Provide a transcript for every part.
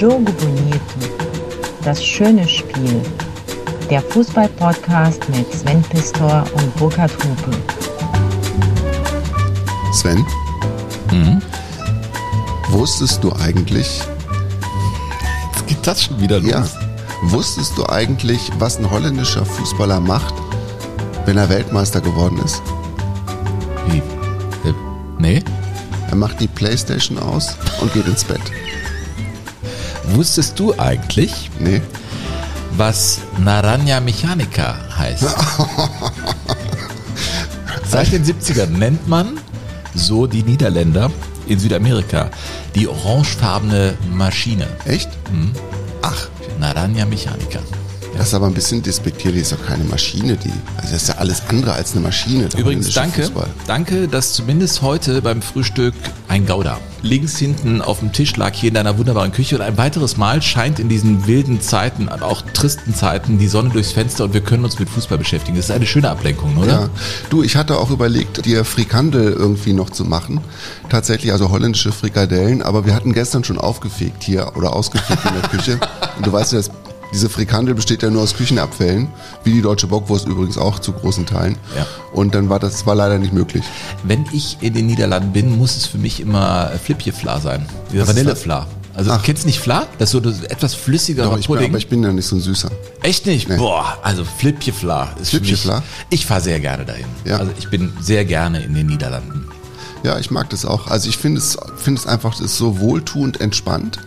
Jogo Bonito. Das schöne Spiel. Der Fußball-Podcast mit Sven Pistor und Burkhard Hupe. Sven? Wusstest du eigentlich, Jetzt geht das schon wieder los. ja, wusstest du eigentlich, was ein holländischer Fußballer macht, wenn er Weltmeister geworden ist? Wie? Äh, nee? Er macht die Playstation aus und geht ins Bett. Wusstest du eigentlich, Nee? was Naranja Mechanica heißt? Seit den 70ern nennt man, so die Niederländer in Südamerika, die orangefarbene Maschine. Echt? Ach, Naranja Mechanica. Das ist aber ein bisschen despektierlich. Ist doch keine Maschine, die. Also das ist ja alles andere als eine Maschine. Übrigens, danke, Fußball. danke, dass zumindest heute beim Frühstück ein Gouda links hinten auf dem Tisch lag, hier in deiner wunderbaren Küche. Und ein weiteres Mal scheint in diesen wilden Zeiten, aber auch tristen Zeiten, die Sonne durchs Fenster und wir können uns mit Fußball beschäftigen. Das ist eine schöne Ablenkung, oder? Ja, du, ich hatte auch überlegt, dir Frikandel irgendwie noch zu machen. Tatsächlich, also holländische Frikadellen, aber wir hatten gestern schon aufgefegt hier oder ausgefegt in der Küche. Und du weißt ja, das, diese Frikandel besteht ja nur aus Küchenabfällen, wie die deutsche Bockwurst übrigens auch zu großen Teilen. Ja. Und dann war das war leider nicht möglich. Wenn ich in den Niederlanden bin, muss es für mich immer Flipje-Fla sein. Dieser Vanillefla. Also Ach. kennst du nicht Fla? Das ist so ein etwas flüssigerer Doch, ich bin, Pudding. aber ich bin ja nicht so ein Süßer. Echt nicht? Nee. Boah, also Flipje-Fla ist. Flipje-Fla? Ich fahre sehr gerne dahin. Ja. Also ich bin sehr gerne in den Niederlanden. Ja, ich mag das auch. Also ich finde es, finde es einfach, ist so wohltuend entspannt.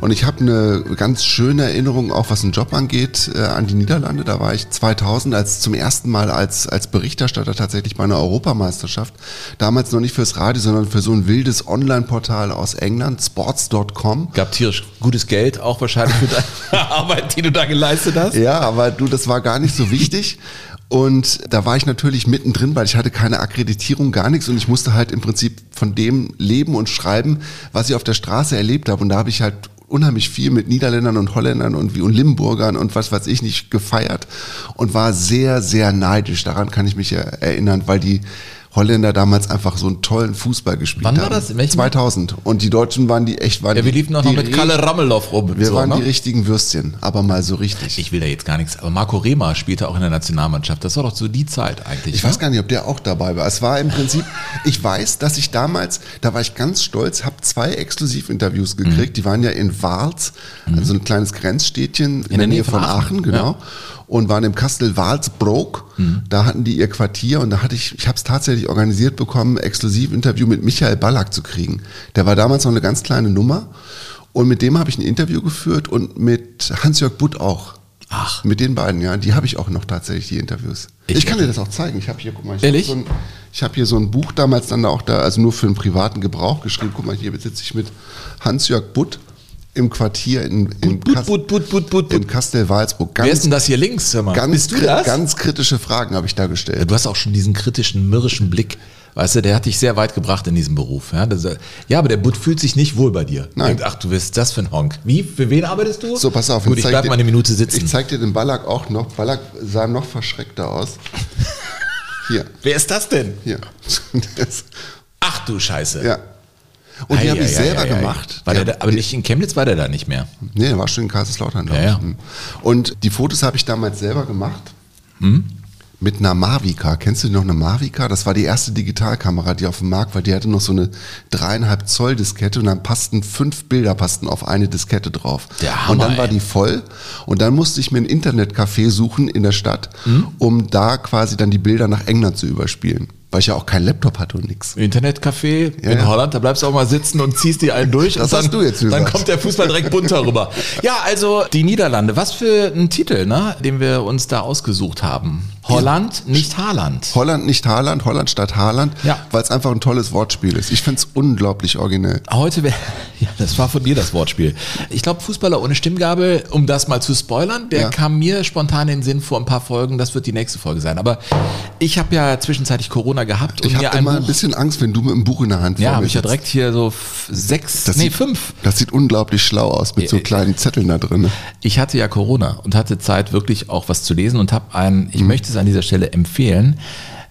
Und ich habe eine ganz schöne Erinnerung, auch was den Job angeht, äh, an die Niederlande. Da war ich 2000 als zum ersten Mal als, als Berichterstatter tatsächlich bei einer Europameisterschaft. Damals noch nicht fürs Radio, sondern für so ein wildes Online-Portal aus England, sports.com. Gab tierisch gutes Geld, auch wahrscheinlich für deine Arbeit, die du da geleistet hast. Ja, aber du, das war gar nicht so wichtig. Und da war ich natürlich mittendrin, weil ich hatte keine Akkreditierung, gar nichts. Und ich musste halt im Prinzip von dem leben und schreiben, was ich auf der Straße erlebt habe. Und da habe ich halt unheimlich viel mit Niederländern und Holländern und wie und Limburgern und was weiß ich nicht gefeiert und war sehr, sehr neidisch. Daran kann ich mich erinnern, weil die Holländer damals einfach so einen tollen Fußball gespielt Wann war haben. das? In welchem 2000. Und die Deutschen waren die echt, waren Ja, wir liefen auch noch mit Kalle Rammelow rum. Wir so, waren ne? die richtigen Würstchen, aber mal so richtig. Ich will da jetzt gar nichts, aber Marco Rema spielte auch in der Nationalmannschaft. Das war doch so die Zeit eigentlich. Ich ne? weiß gar nicht, ob der auch dabei war. Es war im Prinzip, ich weiß, dass ich damals, da war ich ganz stolz, habe zwei Exklusivinterviews gekriegt. Die waren ja in Wals, also ein kleines Grenzstädtchen in, der Nähe von Aachen, genau. Und waren im Kastel Walsbrook. Da hatten die ihr Quartier und da hatte ich, ich habe es tatsächlich organisiert bekommen, Exklusivinterview mit Michael Ballack zu kriegen. Der war damals noch eine ganz kleine Nummer. Und mit dem habe ich ein Interview geführt und mit Hans-Jörg Butt auch. Ach. Mit den beiden, ja. Die habe ich auch noch tatsächlich, die Interviews. Ich, Ich kann dir das auch zeigen. Ich habe hier, guck mal, ich habe so ein, ich hab hier so ein Buch damals dann auch da, also nur für den privaten Gebrauch geschrieben. Guck mal, hier sitze ich mit Hans-Jörg Butt im Quartier in, in, Butt, Kas- Butt, Butt, Butt, Butt, in Butt. Kastel Walsburg. Wer ist denn das hier links? Hör mal. ganz, Bist du das? ganz kritische Fragen habe ich da Ja, gestellt. du hast auch schon diesen kritischen, mürrischen Blick. Weißt du, der hat dich sehr weit gebracht in diesem Beruf. Ja, das, ja aber der Butt fühlt sich nicht wohl bei dir. Nein. Denkt, ach, du bist das für ein Honk. Wie? Für wen arbeitest du? So, pass auf. Gut, ich bleib dir- mal eine Minute sitzen. Ich zeig dir den Ballack auch noch. Ballack sah noch verschreckter aus. Hier, Wer ist das denn? hier. Das, Ach du Scheiße. ja. Und die Ei, habe ich ei, selber ei, ei, ei. gemacht. Die hab- da, aber nicht in Chemnitz war der da nicht mehr. Nee, der war schon in Kaiserslautern, glaube Ja, ich. Mhm. Und die Fotos habe ich damals selber gemacht. Hm? Mit einer Mavica. Kennst du noch eine Mavica? Das war die erste Digitalkamera, die auf dem Markt war. Die hatte noch so eine dreieinhalb Zoll Diskette und dann passten fünf Bilder passten auf eine Diskette drauf. Der Hammer, und dann war die voll. Und dann musste ich mir ein Internetcafé suchen in der Stadt, Hm? um da quasi dann die Bilder nach England zu überspielen. Weil ich ja auch keinen Laptop hatte und nix. Internetcafé Ja, in ja. Holland, da bleibst du auch mal sitzen und ziehst die einen durch. Das und dann, hast du jetzt Dann gesagt. kommt der Fußball direkt bunter rüber. Ja, also die Niederlande. Was für ein Titel, ne, den wir uns da ausgesucht haben. Holland, nicht Haaland. Holland nicht Haaland, Holland statt Haaland, Ja. weil es einfach ein tolles Wortspiel ist. Ich finde es unglaublich originell. Heute wäre, ja, das war von dir das Wortspiel. Ich glaube, Fußballer ohne Stimmgabel, um das mal zu spoilern, der Ja. kam mir spontan in den Sinn vor ein paar Folgen. Das wird die nächste Folge sein. Aber ich habe ja zwischenzeitlich Corona gehabt und Ich habe ein immer Buch, ein bisschen Angst, wenn du mit einem Buch in der Hand ja, habe ich ja direkt hier so sechs, Das nee, sieht, fünf Das sieht unglaublich schlau aus mit so Äh, kleinen Zetteln da drin. Ich hatte ja Corona und hatte Zeit, wirklich auch was zu lesen und habe ein, Mhm. ich möchte es an dieser Stelle empfehlen,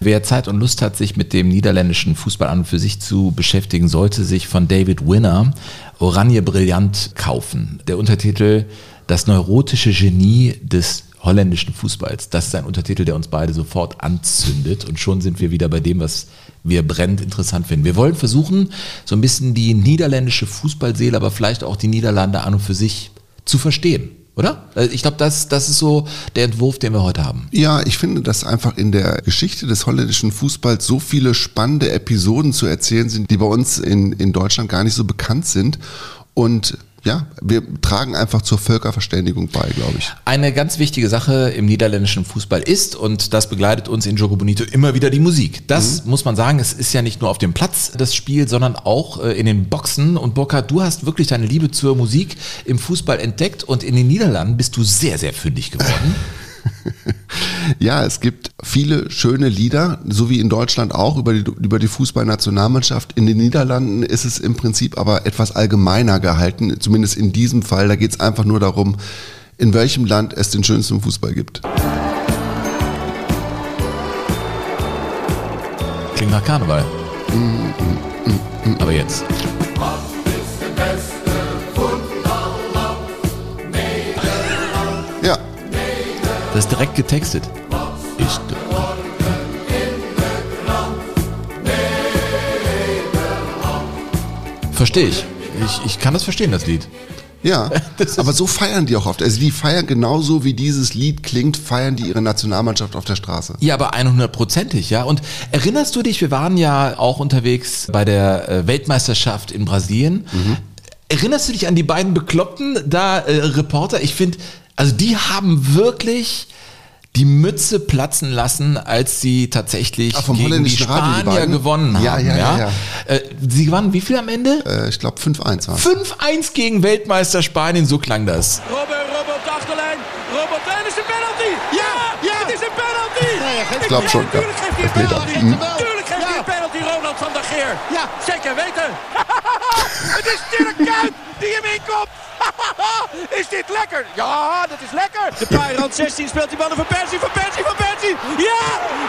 Wer Zeit und Lust hat, sich mit dem niederländischen Fußball an und für sich zu beschäftigen, sollte sich von David Winner Oranje Brillant kaufen. Der Untertitel Das neurotische Genie des holländischen Fußballs. Das ist ein Untertitel, der uns beide sofort anzündet und schon sind wir wieder bei dem, was wir brennend interessant finden. Wir wollen versuchen, so ein bisschen die niederländische Fußballseele, aber vielleicht auch die Niederlande an und für sich zu verstehen. Oder? Äh, ich glaube, das, das ist so der Entwurf, den wir heute haben. Ja, ich finde, dass einfach in der Geschichte des holländischen Fußballs so viele spannende Episoden zu erzählen sind, die bei uns in, in Deutschland gar nicht so bekannt sind. Und ja, wir tragen einfach zur Völkerverständigung bei, glaube ich. Eine ganz wichtige Sache im niederländischen Fußball ist, und das begleitet uns in Jogo Bonito immer wieder die Musik. Das mhm. muss man sagen, es ist ja nicht nur auf dem Platz das Spiel, sondern auch äh, in den Boxen. Und Burkhard, du hast wirklich deine Liebe zur Musik im Fußball entdeckt und in den Niederlanden bist du sehr, sehr fündig geworden. ja, es gibt viele schöne Lieder, so wie in Deutschland auch über die, über die Fußballnationalmannschaft. In den Niederlanden ist es im Prinzip aber etwas allgemeiner gehalten, zumindest in diesem Fall. Da geht es einfach nur darum, in welchem Land es den schönsten Fußball gibt. Klingt nach Karneval. Mm, mm, mm, mm. aber jetzt. Das ist direkt getextet. Ich. Verstehe ich. ich. Ich kann das verstehen, das Lied. Ja, das aber so feiern die auch oft. Also die feiern genauso, wie dieses Lied klingt, feiern die ihre Nationalmannschaft auf der Straße. Ja, aber 100%ig, ja. Und erinnerst du dich, wir waren ja auch unterwegs bei der äh, Weltmeisterschaft in Brasilien. Mhm. Erinnerst du dich an die beiden Bekloppten da, äh, Reporter? Ich finde, also die haben wirklich die Mütze platzen lassen, als sie tatsächlich Ach, gegen die Spanier Radio, die gewonnen haben. Ja, ja, ja. ja. Äh, sie gewannen wie viel am Ende? Äh, ich glaube 5-1 war 5-1 gegen Weltmeister Spanien, so klang das. Robert, Robert, Achterlijn. Robert, en is een penalty. Ja, ja, het is een penalty. Nee, ich glaube schon. Ja. Natuurlijk geeft hij een penalty. Natuurlijk geeft hij een penalty, Ronald van der Geer. Ja, zeker weten. Het is Dirk Kuyt die hem inkomt. is dit lekker? Ja, dat is lekker. De paai rand 16 speelt die ballen van Persie, van Persie, van Persie. Ja,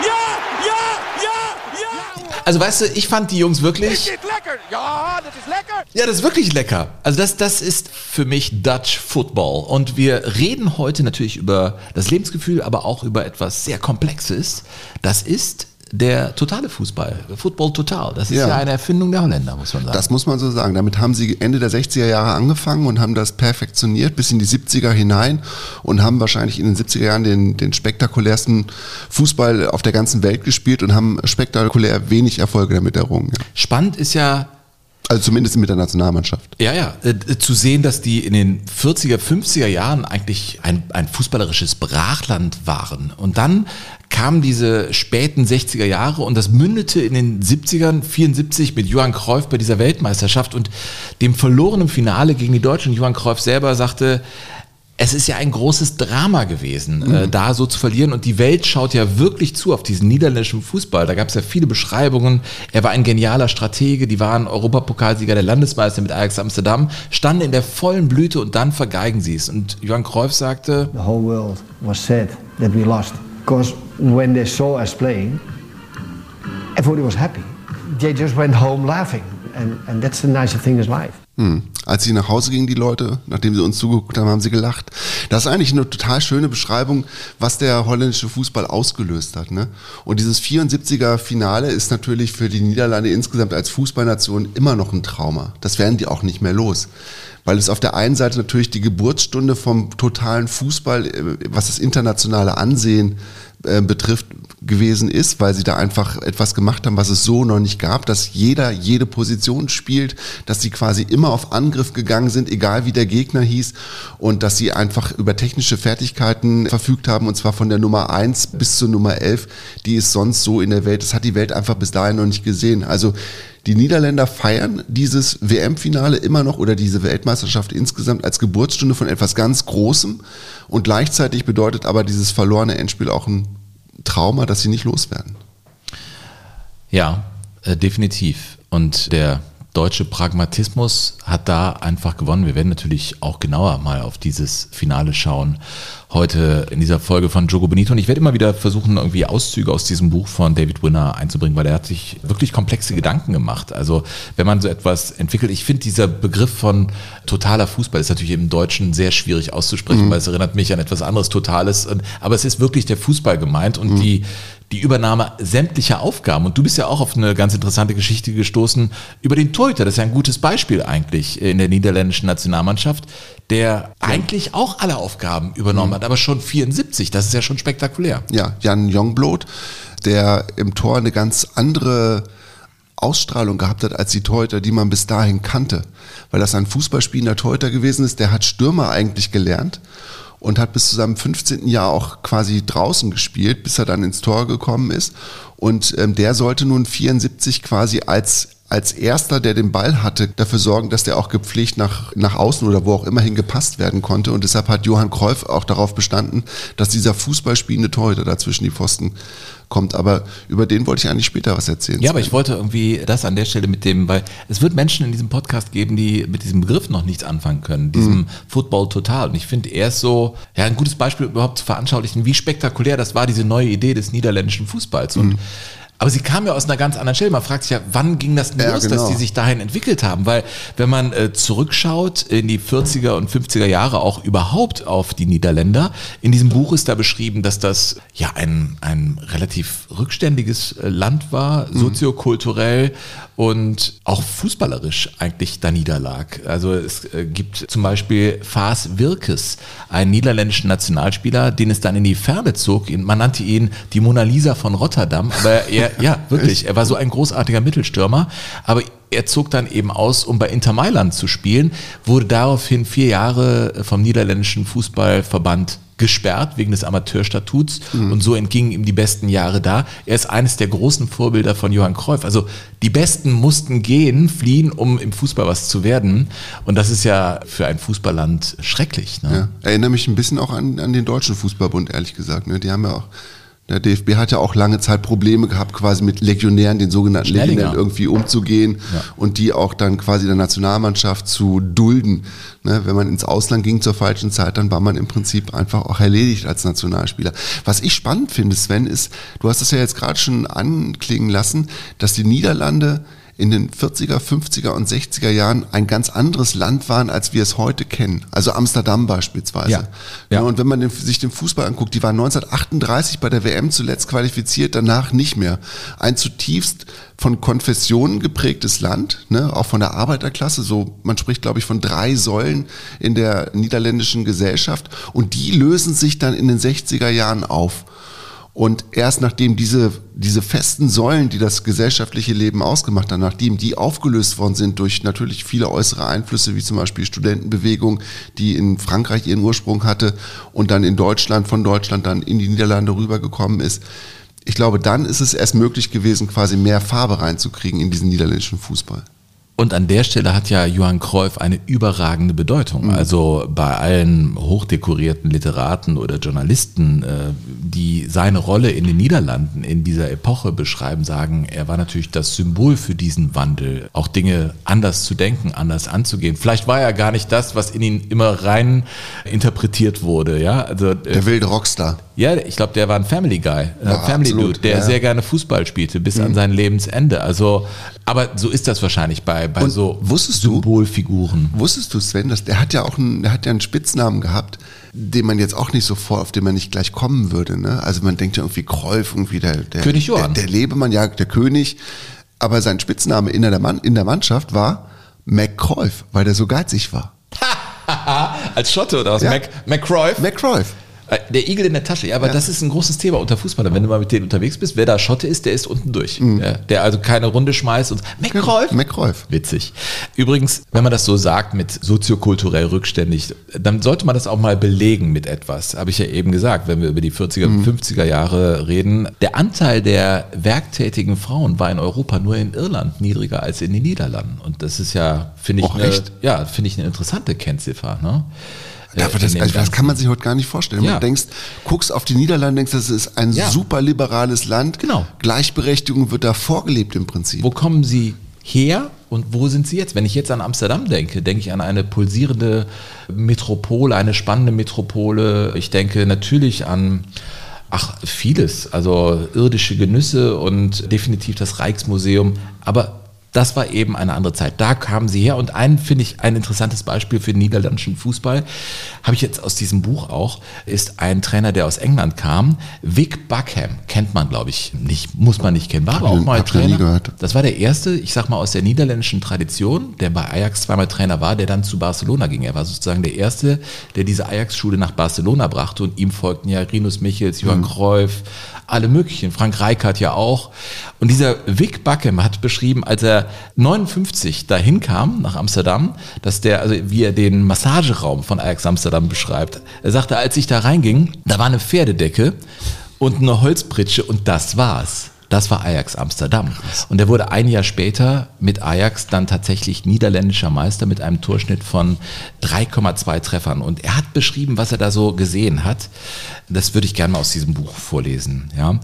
ja, ja, ja, ja. Also weißt du, ich fand die Jungs wirklich. Ist dit lecker? Ja, das ist lecker. Ja, das ist wirklich lecker. Also das, das ist für mich Dutch Football. Und wir reden heute natürlich über das Lebensgefühl, aber auch über etwas sehr Komplexes. Das ist der totale Fußball, Football Total. Das ist ja. ja. eine Erfindung der Holländer, muss man sagen. Das muss man so sagen. Damit haben sie Ende der 60er Jahre angefangen und haben das perfektioniert bis in die 70er hinein und haben wahrscheinlich in den 70er Jahren den, den spektakulärsten Fußball auf der ganzen Welt gespielt und haben spektakulär wenig Erfolge damit errungen. Ja. Spannend ist ja, also zumindest mit der Nationalmannschaft. Ja, ja. Äh, zu sehen, dass die in den 40er, 50er Jahren eigentlich ein, ein fußballerisches Brachland waren. Und dann kamen diese späten 60er Jahre und das mündete in den 70ern, 74 mit Johann Cruyff bei dieser Weltmeisterschaft und dem verlorenen Finale gegen die Deutschen. Johann Cruyff selber sagte, es ist ja ein großes Drama gewesen, äh, mhm. äh, da so zu verlieren. Und die Welt schaut ja wirklich zu auf diesen niederländischen Fußball. Da gab es ja viele Beschreibungen. Er war ein genialer Stratege. Die waren Europapokalsieger, der Landesmeister mit Ajax Amsterdam, standen in der vollen Blüte und dann vergeigen sie es. Und Johann Cruyff sagte: The whole world was sad that we lost. Because when they saw us playing, everybody was happy. They just went home laughing. And, and that's the nice thing in life. Hm. Als sie nach Hause gingen, die Leute, nachdem sie uns zugeguckt haben, haben sie gelacht. Das ist eigentlich eine total schöne Beschreibung, was der holländische Fußball ausgelöst hat. Ne? Und dieses 74er Finale ist natürlich für die Niederlande insgesamt als Fußballnation immer noch ein Trauma. Das werden die auch nicht mehr los weil es auf der einen Seite natürlich die Geburtsstunde vom totalen Fußball, äh, was das internationale Ansehen äh, betrifft, gewesen ist, weil sie da einfach etwas gemacht haben, was es so noch nicht gab, dass jeder jede Position spielt, dass sie quasi immer auf Angriff gegangen sind, egal wie der Gegner hieß und dass sie einfach über technische Fertigkeiten verfügt haben und zwar von der Nummer eins bis zur Nummer elf, die ist sonst so in der Welt, das hat die Welt einfach bis dahin noch nicht gesehen. Also die Niederländer feiern dieses WM-Finale immer noch oder diese Weltmeisterschaft insgesamt als Geburtsstunde von etwas ganz Großem und gleichzeitig bedeutet aber dieses verlorene Endspiel auch ein Trauma, das sie nicht loswerden. Ja, äh, definitiv. Und der deutsche Pragmatismus hat da einfach gewonnen. Wir werden natürlich auch genauer mal auf dieses Finale schauen. Heute in dieser Folge von Jogo Benito. Und ich werde immer wieder versuchen, irgendwie Auszüge aus diesem Buch von David Winner einzubringen, weil er hat sich wirklich komplexe Gedanken gemacht. Also wenn man so etwas entwickelt, ich finde dieser Begriff von totaler Fußball ist natürlich im Deutschen sehr schwierig auszusprechen, mhm. weil es erinnert mich an etwas anderes Totales. Aber es ist wirklich der Fußball gemeint und mhm. die, die Übernahme sämtlicher Aufgaben. Und du bist ja auch auf eine ganz interessante Geschichte gestoßen über den Torhüter. Das ist ja ein gutes Beispiel eigentlich in der niederländischen Nationalmannschaft, der ja. eigentlich auch alle Aufgaben übernommen mhm. hat, aber schon 74. Das ist ja schon spektakulär. Ja, Jan Jongbloot, der im Tor eine ganz andere Ausstrahlung gehabt hat als die Torhüter, die man bis dahin kannte. Weil das ein Fußballspielender Torhüter gewesen ist, der hat Stürmer eigentlich gelernt und hat bis zu seinem 15. Jahr auch quasi draußen gespielt, bis er dann ins Tor gekommen ist. Und ähm, der sollte nun 74 quasi als als erster, der den Ball hatte, dafür sorgen, dass der auch gepflegt nach, nach außen oder wo auch immer hin gepasst werden konnte. Und deshalb hat Johann Kreuf auch darauf bestanden, dass dieser Fußballspielende Torhüter dazwischen die Pfosten kommt. Aber über den wollte ich eigentlich später was erzählen. Ja, aber ich wollte irgendwie das an der Stelle mit dem, weil es wird Menschen in diesem Podcast geben, die mit diesem Begriff noch nichts anfangen können, diesem mhm. Football total. Und ich finde, er ist so, ja, ein gutes Beispiel überhaupt zu veranschaulichen, wie spektakulär das war, diese neue Idee des niederländischen Fußballs. Und mhm aber sie kam ja aus einer ganz anderen Stelle. Man fragt sich ja, wann ging das denn ja, los, genau. dass die sich dahin entwickelt haben? Weil wenn man äh, zurückschaut in die 40er und 50er Jahre auch überhaupt auf die Niederländer, in diesem Buch ist da beschrieben, dass das ja ein, ein relativ rückständiges äh, Land war, mhm. soziokulturell und auch fußballerisch eigentlich da niederlag. Also es äh, gibt zum Beispiel Faas Wirkes, einen niederländischen Nationalspieler, den es dann in die Ferne zog. Man nannte ihn die Mona Lisa von Rotterdam, aber er ja, wirklich. Er war so ein großartiger Mittelstürmer. Aber er zog dann eben aus, um bei Inter Mailand zu spielen, wurde daraufhin vier Jahre vom niederländischen Fußballverband gesperrt wegen des Amateurstatuts mhm. und so entgingen ihm die besten Jahre da. Er ist eines der großen Vorbilder von Johann Cruyff. Also die Besten mussten gehen, fliehen, um im Fußball was zu werden. Und das ist ja für ein Fußballland schrecklich. Ne? Ja, erinnere mich ein bisschen auch an, an den Deutschen Fußballbund, ehrlich gesagt. Ne? Die haben ja auch der DFB hat ja auch lange Zeit Probleme gehabt, quasi mit Legionären, den sogenannten. Legionären irgendwie umzugehen ja. und die auch dann quasi der Nationalmannschaft zu dulden. Ne, wenn man ins Ausland ging zur falschen Zeit, dann war man im Prinzip einfach auch erledigt als Nationalspieler. Was ich spannend finde, Sven, ist, du hast es ja jetzt gerade schon anklingen lassen, dass die Niederlande in den 40er, 50er und 60er Jahren ein ganz anderes Land waren, als wir es heute kennen. Also Amsterdam beispielsweise. Ja. ja. Und wenn man den, sich den Fußball anguckt, die waren 1938 bei der WM zuletzt qualifiziert, danach nicht mehr. Ein zutiefst von Konfessionen geprägtes Land, ne, auch von der Arbeiterklasse. So, man spricht, glaube ich, von drei Säulen in der niederländischen Gesellschaft. Und die lösen sich dann in den 60er Jahren auf. Und erst nachdem diese, diese festen Säulen, die das gesellschaftliche Leben ausgemacht haben, nachdem die aufgelöst worden sind durch natürlich viele äußere Einflüsse, wie zum Beispiel Studentenbewegung, die in Frankreich ihren Ursprung hatte und dann in Deutschland, von Deutschland dann in die Niederlande rübergekommen ist, ich glaube, dann ist es erst möglich gewesen, quasi mehr Farbe reinzukriegen in diesen niederländischen Fußball. Und an der Stelle hat ja Johann Cruyff eine überragende Bedeutung. Mhm. Also bei allen hochdekorierten Literaten oder Journalisten, äh, die seine Rolle in den Niederlanden in dieser Epoche beschreiben, sagen, er war natürlich das Symbol für diesen Wandel, auch Dinge anders zu denken, anders anzugehen. Vielleicht war er gar nicht das, was in ihn immer rein interpretiert wurde. Ja, also äh, der wilde Rockstar. Ja, ich glaube, der war ein Family Guy, ja, Family absolut. Dude, der ja. sehr gerne Fußball spielte bis mhm. an sein Lebensende. Also, aber so ist das wahrscheinlich bei bei und so wusstest Symbolfiguren. Du, wusstest du, Sven, dass der hat ja auch einen, der hat ja einen Spitznamen gehabt, den man jetzt auch nicht so vor, auf den man nicht gleich kommen würde. Ne? Also man denkt ja irgendwie Kräuf, irgendwie der, der König Johann. Der, der Lebemann, ja, der König. Aber sein Spitzname in der, Mann, in der Mannschaft war McCräuf, weil der so geizig war. Als Schotte oder was? Ja. Mac? McCräuf. Äh, der Igel in der Tasche, ja, aber ja. das ist ein großes Thema unter Fußballern. Wenn du mal mit denen unterwegs bist, wer da Schotte ist, der ist unten durch. Mhm. Ja, der also keine Runde schmeißt und McCreuf. McCreuf. Witzig. Übrigens, wenn man das so sagt mit soziokulturell rückständig, dann sollte man das auch mal belegen mit etwas. Habe ich ja eben gesagt, wenn wir über die 40er, mhm. 50er Jahre reden. Der Anteil der werktätigen Frauen war in Europa nur in Irland niedriger als in den Niederlanden. Und das ist ja, finde ich, Och, eine, ja, finde ich eine interessante Kennziffer. Ne? Aber das, also das kann man sich heute gar nicht vorstellen. Ja. Du denkst, guckst auf die Niederlande, denkst, das ist ein ja. super liberales Land. Genau. Gleichberechtigung wird da vorgelebt im Prinzip. Wo kommen sie her? Und wo sind sie jetzt? Wenn ich jetzt an Amsterdam denke, denke ich an eine pulsierende Metropole, eine spannende Metropole. Ich denke natürlich an Ach, vieles. Also irdische Genüsse und definitiv das Rijksmuseum. Aber das war eben eine andere Zeit. Da kamen sie her und ein, finde ich, ein interessantes Beispiel für den niederländischen Fußball, habe ich jetzt aus diesem Buch auch, ist ein Trainer, der aus England kam. Vic Buckham, kennt man, glaube ich, nicht, muss man nicht kennen, war aber auch mal Trainer. Das war der erste, ich sag mal, aus der niederländischen Tradition, der bei Ajax zweimal Trainer war, der dann zu Barcelona ging. Er war sozusagen der erste, der diese Ajax-Schule nach Barcelona brachte und ihm folgten ja Rinus Michels, Johann mhm. Cruyff, alle möglichen. Frank Reichardt ja auch. Und dieser Vic Buckham hat beschrieben, als er 59 dahin kam nach Amsterdam, dass der, also wie er den Massageraum von Ajax Amsterdam beschreibt. Er sagte, als ich da reinging, da war eine Pferdedecke und eine Holzpritsche und das war's. Das war Ajax Amsterdam. Und er wurde ein Jahr später mit Ajax dann tatsächlich niederländischer Meister mit einem Torschnitt von 3,2 Treffern. Und er hat beschrieben, was er da so gesehen hat. Das würde ich gerne mal aus diesem Buch vorlesen. Ja.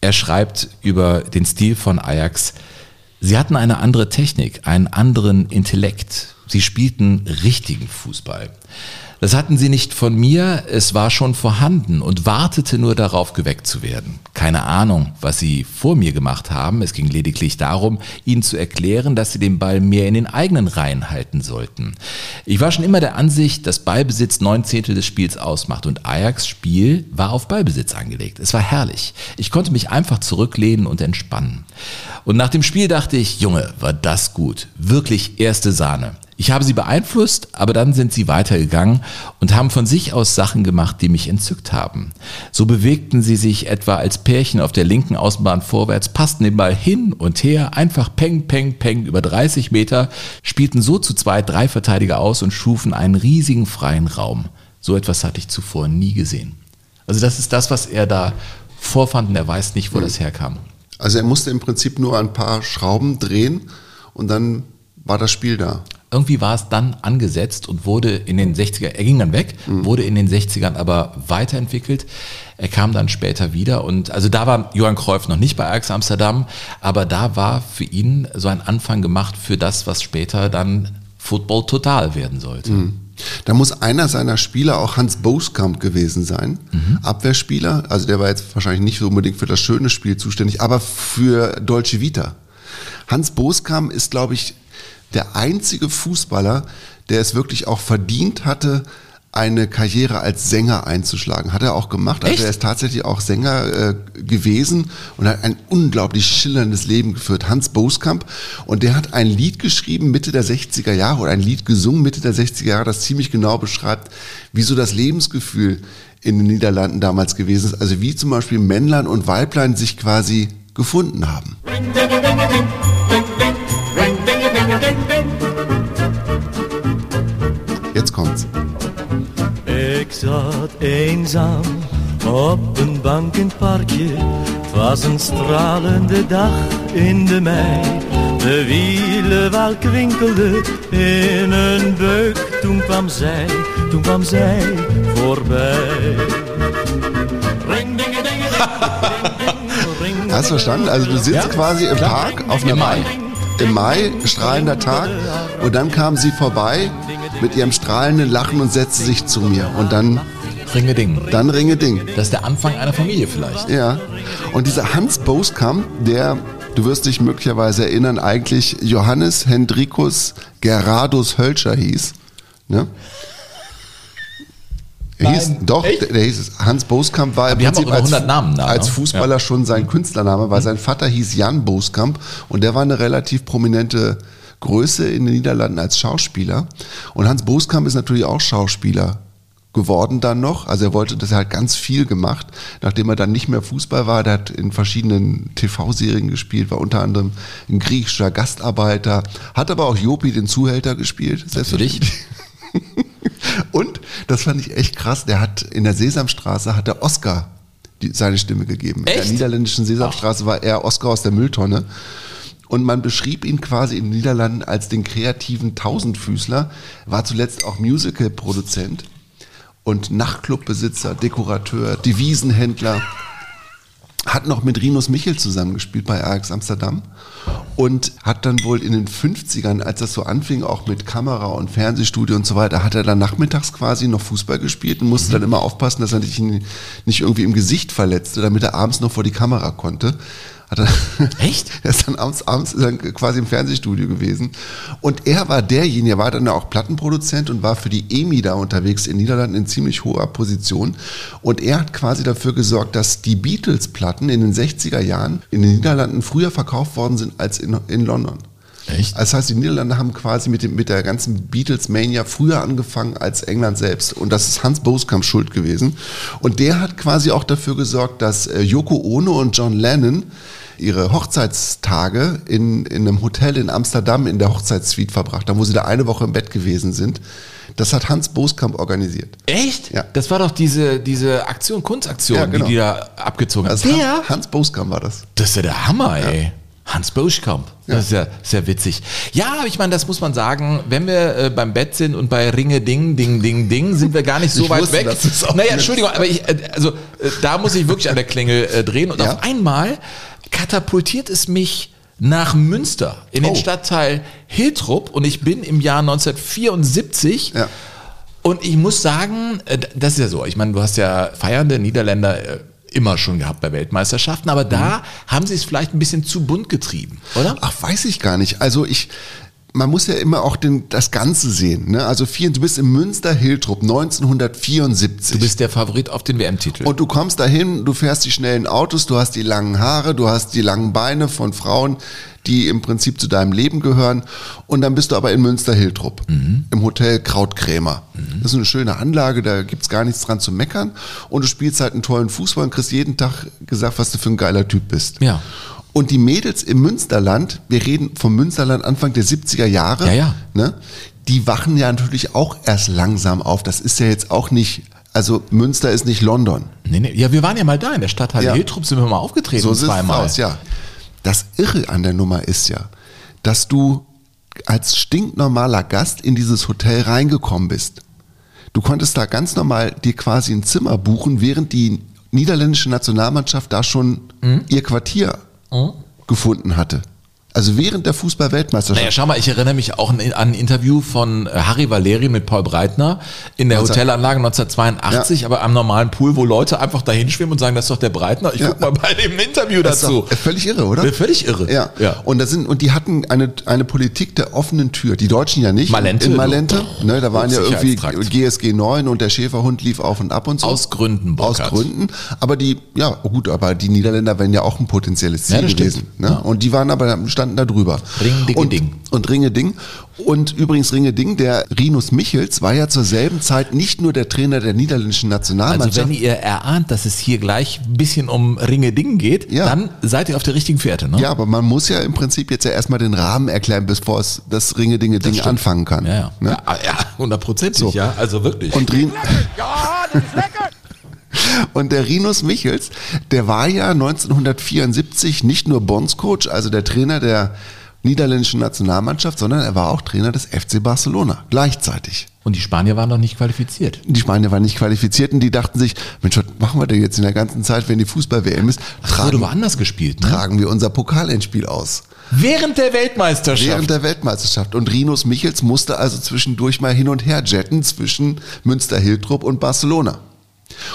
Er schreibt über den Stil von Ajax. Sie hatten eine andere Technik, einen anderen Intellekt. Sie spielten richtigen Fußball. Das hatten sie nicht von mir, es war schon vorhanden und wartete nur darauf, geweckt zu werden. Keine Ahnung, was sie vor mir gemacht haben, es ging lediglich darum, ihnen zu erklären, dass sie den Ball mehr in den eigenen Reihen halten sollten. Ich war schon immer der Ansicht, dass Ballbesitz neun Zehntel des Spiels ausmacht und Ajax Spiel war auf Ballbesitz angelegt. Es war herrlich. Ich konnte mich einfach zurücklehnen und entspannen. Und nach dem Spiel dachte ich, Junge, war das gut. Wirklich erste Sahne. Ich habe sie beeinflusst, aber dann sind sie weitergegangen und haben von sich aus Sachen gemacht, die mich entzückt haben. So bewegten sie sich etwa als Pärchen auf der linken Außenbahn vorwärts, passten den Ball hin und her, einfach peng, peng, peng über 30 Meter, spielten so zu zweit drei Verteidiger aus und schufen einen riesigen freien Raum. So etwas hatte ich zuvor nie gesehen. Also das ist das, was er da vorfand und er weiß nicht, wo das herkam. Also er musste im Prinzip nur ein paar Schrauben drehen und dann war das Spiel da irgendwie war es dann angesetzt und wurde in den 60er, er ging dann weg, mhm. wurde in den 60ern aber weiterentwickelt. Er kam dann später wieder und also da war Johann Cruyff noch nicht bei Ajax Amsterdam, aber da war für ihn so ein Anfang gemacht für das, was später dann Football total werden sollte. Mhm. Da muss einer seiner Spieler auch Hans Boskamp gewesen sein, mhm. Abwehrspieler. Also der war jetzt wahrscheinlich nicht so unbedingt für das schöne Spiel zuständig, aber für Dolce Vita. Hans Boskamp ist, glaube ich, der einzige Fußballer, der es wirklich auch verdient hatte, eine Karriere als Sänger einzuschlagen. Hat er auch gemacht. Also er ist tatsächlich auch Sänger äh, gewesen und hat ein unglaublich schillerndes Leben geführt. Hans Boskamp. Und der hat ein Lied geschrieben Mitte der 60er Jahre oder ein Lied gesungen Mitte der 60er Jahre, das ziemlich genau beschreibt, wie so das Lebensgefühl in den Niederlanden damals gewesen ist. Also wie zum Beispiel Männlein und Weiblein sich quasi gefunden haben. Jetzt kommt's. Ik zat eenzaam op een bank in het parkje. Het was een stralende dag in de mei. De wielen wel kwinkelden in een beuk. Toen kwam zij, toen kwam zij voorbij. Ring, ding, ding, ding, Hast du verstanden? Also du sitzt ja? quasi im. Park auf einer Mai. Im Mai, strahlender Tag. Und dann kam sie vorbei mit ihrem strahlenden Lachen und setzte sich zu mir. Und dann Ringe Ding. Dann Ringe Ding. Das ist der Anfang einer Familie vielleicht. Ja. Und dieser Hans Boskamp, der, du wirst dich möglicherweise erinnern, eigentlich Johannes Hendrikus Gerardus Hölscher hieß. Ne? Nein, hieß, doch, der, der, hieß es. Hans Boskamp war im Prinzip als, Namen da, als, ne? Fußballer ja. schon sein Künstlername, weil mhm. sein Vater hieß Jan Boskamp und der war eine relativ prominente Größe in den Niederlanden als Schauspieler. Und Hans Boskamp ist natürlich auch Schauspieler geworden dann noch. Also er wollte, das er hat ganz viel gemacht, nachdem er dann nicht mehr Fußball war. Der hat in verschiedenen TV-Serien gespielt, war unter anderem ein griechischer Gastarbeiter, hat aber auch Jopi den Zuhälter gespielt. Selbstverständlich. Und das fand ich echt krass. Der hat in der Sesamstraße hat der Oscar die, seine Stimme gegeben. Echt? In der niederländischen Sesamstraße Ach. war er Oscar aus der Mülltonne. Und man beschrieb ihn quasi in den Niederlanden als den kreativen Tausendfüßler, war zuletzt auch Musical-Produzent und Nachtclubbesitzer, Dekorateur, Devisenhändler. hat noch mit Rinus Michel zusammengespielt bei Ajax Amsterdam und hat dann wohl in den 50ern, als das so anfing, auch mit Kamera und Fernsehstudio und so weiter, hat er dann nachmittags quasi noch Fußball gespielt und musste dann immer aufpassen, dass er sich nicht irgendwie im Gesicht verletzte, damit er abends noch vor die Kamera konnte. Hat er, Echt? er ist dann abends, abends dann quasi im Fernsehstudio gewesen. Und er war derjenige, er war dann auch Plattenproduzent und war für die EMI da unterwegs in Niederlanden in ziemlich hoher Position. Und er hat quasi dafür gesorgt, dass die Beatles-Platten in den 60er Jahren in den Niederlanden früher verkauft worden sind als in, in London. Echt? Das heißt, die Niederlande haben quasi mit, dem, mit der ganzen Beatles-Mania früher angefangen als England selbst. Und das ist Hans Boskamp schuld gewesen. Und der hat quasi auch dafür gesorgt, dass äh, Yoko Ono und John Lennon ihre Hochzeitstage in, in einem Hotel in Amsterdam in der Hochzeitssuite verbracht haben, wo sie da eine Woche im Bett gewesen sind. Das hat Hans Boskamp organisiert. Echt? Ja. Das war doch diese, diese Aktion, Kunstaktion, ja, genau. die die da abgezogen haben. Also der? Hans, Hans Boskamp war das. Das ist ja der Hammer, ey. Ja. Hans Boschkamp. Das ja. ist ja sehr witzig. Ja, ich meine, das muss man sagen, wenn wir äh, beim Bett sind und bei Ringe Ding, Ding, Ding, Ding, sind wir gar nicht so ich weit wusste, weg. naja, Entschuldigung, aber ich, äh, also äh, da muss ich wirklich an der Klingel äh, drehen und ja. auf einmal katapultiert es mich nach Münster in den oh. Stadtteil Hiltrup und ich bin im Jahr 1974 ja. und ich muss sagen, äh, das ist ja so, ich meine, du hast ja feiernde Niederländer äh, immer schon gehabt bei Weltmeisterschaften, aber da mhm. haben sie es vielleicht ein bisschen zu bunt getrieben, oder? Ach, weiß ich gar nicht. Also ich, man muss ja immer auch den, das Ganze sehen. Ne? Also vier, du bist im Münster Hiltrup 1974. Du bist der Favorit auf den WM-Titel. Und du kommst dahin, du fährst die schnellen Autos, du hast die langen Haare, du hast die langen Beine von Frauen, die im Prinzip zu deinem Leben gehören. Und dann bist du aber in Münster Hiltrup, mhm. im Hotel Krautkrämer. Mhm. Das ist eine schöne Anlage, da gibt's gar nichts dran zu meckern. Und du spielst halt einen tollen Fußball und kriegst jeden Tag gesagt, was du für ein geiler Typ bist. Ja. Und die Mädels im Münsterland, wir reden vom Münsterland Anfang der 70er Jahre, ja, ja. Ne, die wachen ja natürlich auch erst langsam auf. Das ist ja jetzt auch nicht, also Münster ist nicht London. Nee, nee. Ja, wir waren ja mal da in der Stadthalle ja. Hiltrup, sind wir mal aufgetreten so zweimal. Aus, ja. Das Irre an der Nummer ist ja, dass du als stinknormaler Gast in dieses Hotel reingekommen bist. Du konntest da ganz normal dir quasi ein Zimmer buchen, während die niederländische Nationalmannschaft da schon mhm. ihr Quartier gefunden hatte. Also während der Fußball-Weltmeisterschaft. Naja, schau mal, ich erinnere mich auch an ein Interview von äh, Harry Valeri mit Paul Breitner in der Hotelanlage 1982, ja. aber am normalen Pool, wo Leute einfach dahin schwimmen und sagen, das ist doch der Breitner. Ich ja. guck mal bei dem Interview das dazu. völlig irre, oder? Völlig irre. Ja. ja. Und, das sind, und die hatten eine, eine Politik der offenen Tür. Die Deutschen ja nicht. Malente. In Malente. Ne, da waren ja irgendwie GSG 9 und der Schäferhund lief auf und ab und so. Aus Gründen, Burkhard. Aus Gründen. Aber die, ja, gut, aber die Niederländer wären ja auch ein potenzielles Ziel gewesen. Ne? Und die waren aber, standen da drüber. Ring, Dinge, und, Ding. Und Ringe Ding. Und übrigens Ringe Ding, der Rinus Michels war ja zur selben Zeit nicht nur der Trainer der niederländischen Nationalmannschaft. Also wenn ihr erahnt, dass es hier gleich ein bisschen um Ringe Ding geht, ja. dann seid ihr auf der richtigen Fährte. Ne? Ja, aber man muss ja im Prinzip jetzt ja erstmal den Rahmen erklären, bevor es das Ringe Dinge Ding anfangen kann. Ja, ja. Ne? ja hundertprozentig, so. ja, also wirklich. Und Rin ja, das ist lecker. Und der Rinus Michels, der war ja 1974 nicht nur Bondscoach, also der Trainer der niederländischen Nationalmannschaft, sondern er war auch Trainer des FC Barcelona gleichzeitig. Und die Spanier waren noch nicht qualifiziert. Die Spanier waren nicht qualifiziert und die dachten sich, Mensch, was machen wir denn jetzt in der ganzen Zeit, wenn die Fußball-WM ist? Tragen, wurde woanders gespielt. Ne? Tragen wir unser Pokalendspiel aus. Während der Weltmeisterschaft. Während der Weltmeisterschaft. Und Rinus Michels musste also zwischendurch mal hin und her jetten zwischen Münster-Hiltrup und Barcelona.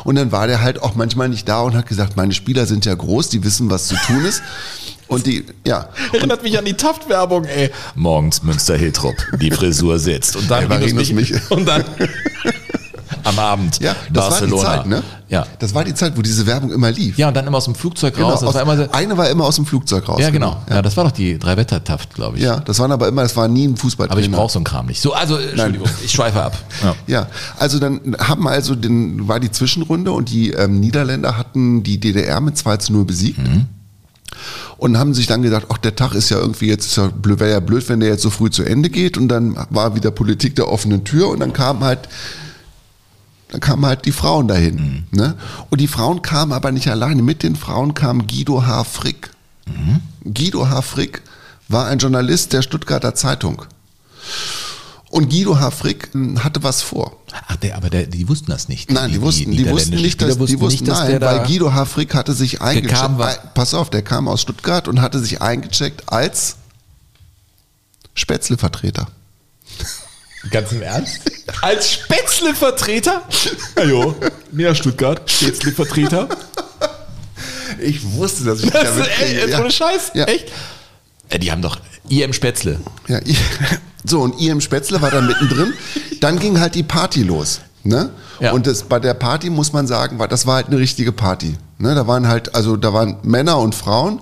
Und dann war der halt auch manchmal nicht da und hat gesagt, meine Spieler sind ja groß, die wissen, was zu tun ist. Und die, ja. Erinnert mich an die Taft-Werbung, ey. Morgens Münster Hiltrup, die Frisur sitzt. Und dann, hey, mich, mich. und dann am Abend. Ja, das Barcelona. war die Zeit, ne? Ja. Das war die Zeit, wo diese Werbung immer lief. Ja, und dann immer aus dem Flugzeug genau, raus. Aus, war so, eine war immer aus dem Flugzeug raus. Ja, genau. genau. Ja. das war doch die drei Wetter-Taft, glaube ich. Ja, das waren aber immer, das war nie ein Fußball. Aber ich brauche so einen Kram nicht. So, also, Entschuldigung, Nein. ich schweife ab. Ja. ja. also dann haben also den, war die Zwischenrunde und die ähm, Niederländer hatten die DDR mit 2 zu 0 besiegt. Mhm und haben sich dann gedacht, ach, der Tag ist ja irgendwie jetzt, wäre ja blöd, wenn der jetzt so früh zu Ende geht und dann war wieder Politik der offenen Tür und dann kam halt dann kamen halt die Frauen dahin. Mhm. Ne? Und die Frauen kamen aber nicht alleine. Mit den Frauen kam Guido H. Frick. Mhm. Guido H. Frick war ein Journalist der Stuttgarter Zeitung. Und Guido H. Frick hm, hatte was vor. Ach, der, aber der, die wussten das nicht. Nein, die, wussten, die, wussten nicht, dass, die wussten, dass nein, weil Guido Hafrick hatte sich eingecheckt. Ei- pass auf, der kam aus Stuttgart und hatte sich eingecheckt als Spätzle-Vertreter. Ganz im Ernst? Als Spätzle-Vertreter? Ajo, Näher Stuttgart, Spätzle-Vertreter. Ich wusste, dass ich Das damit ist, ey, jetzt ja. ohne Scheiß? Ja. Echt? Ja, die haben doch IM Spätzle. Ja, so, und IM Spätzle war da mittendrin. Dann ging halt die Party los. Ne? Ja. Und das, bei der Party muss man sagen, war, das war halt eine richtige Party. Ne? Da waren halt, also da waren Männer und Frauen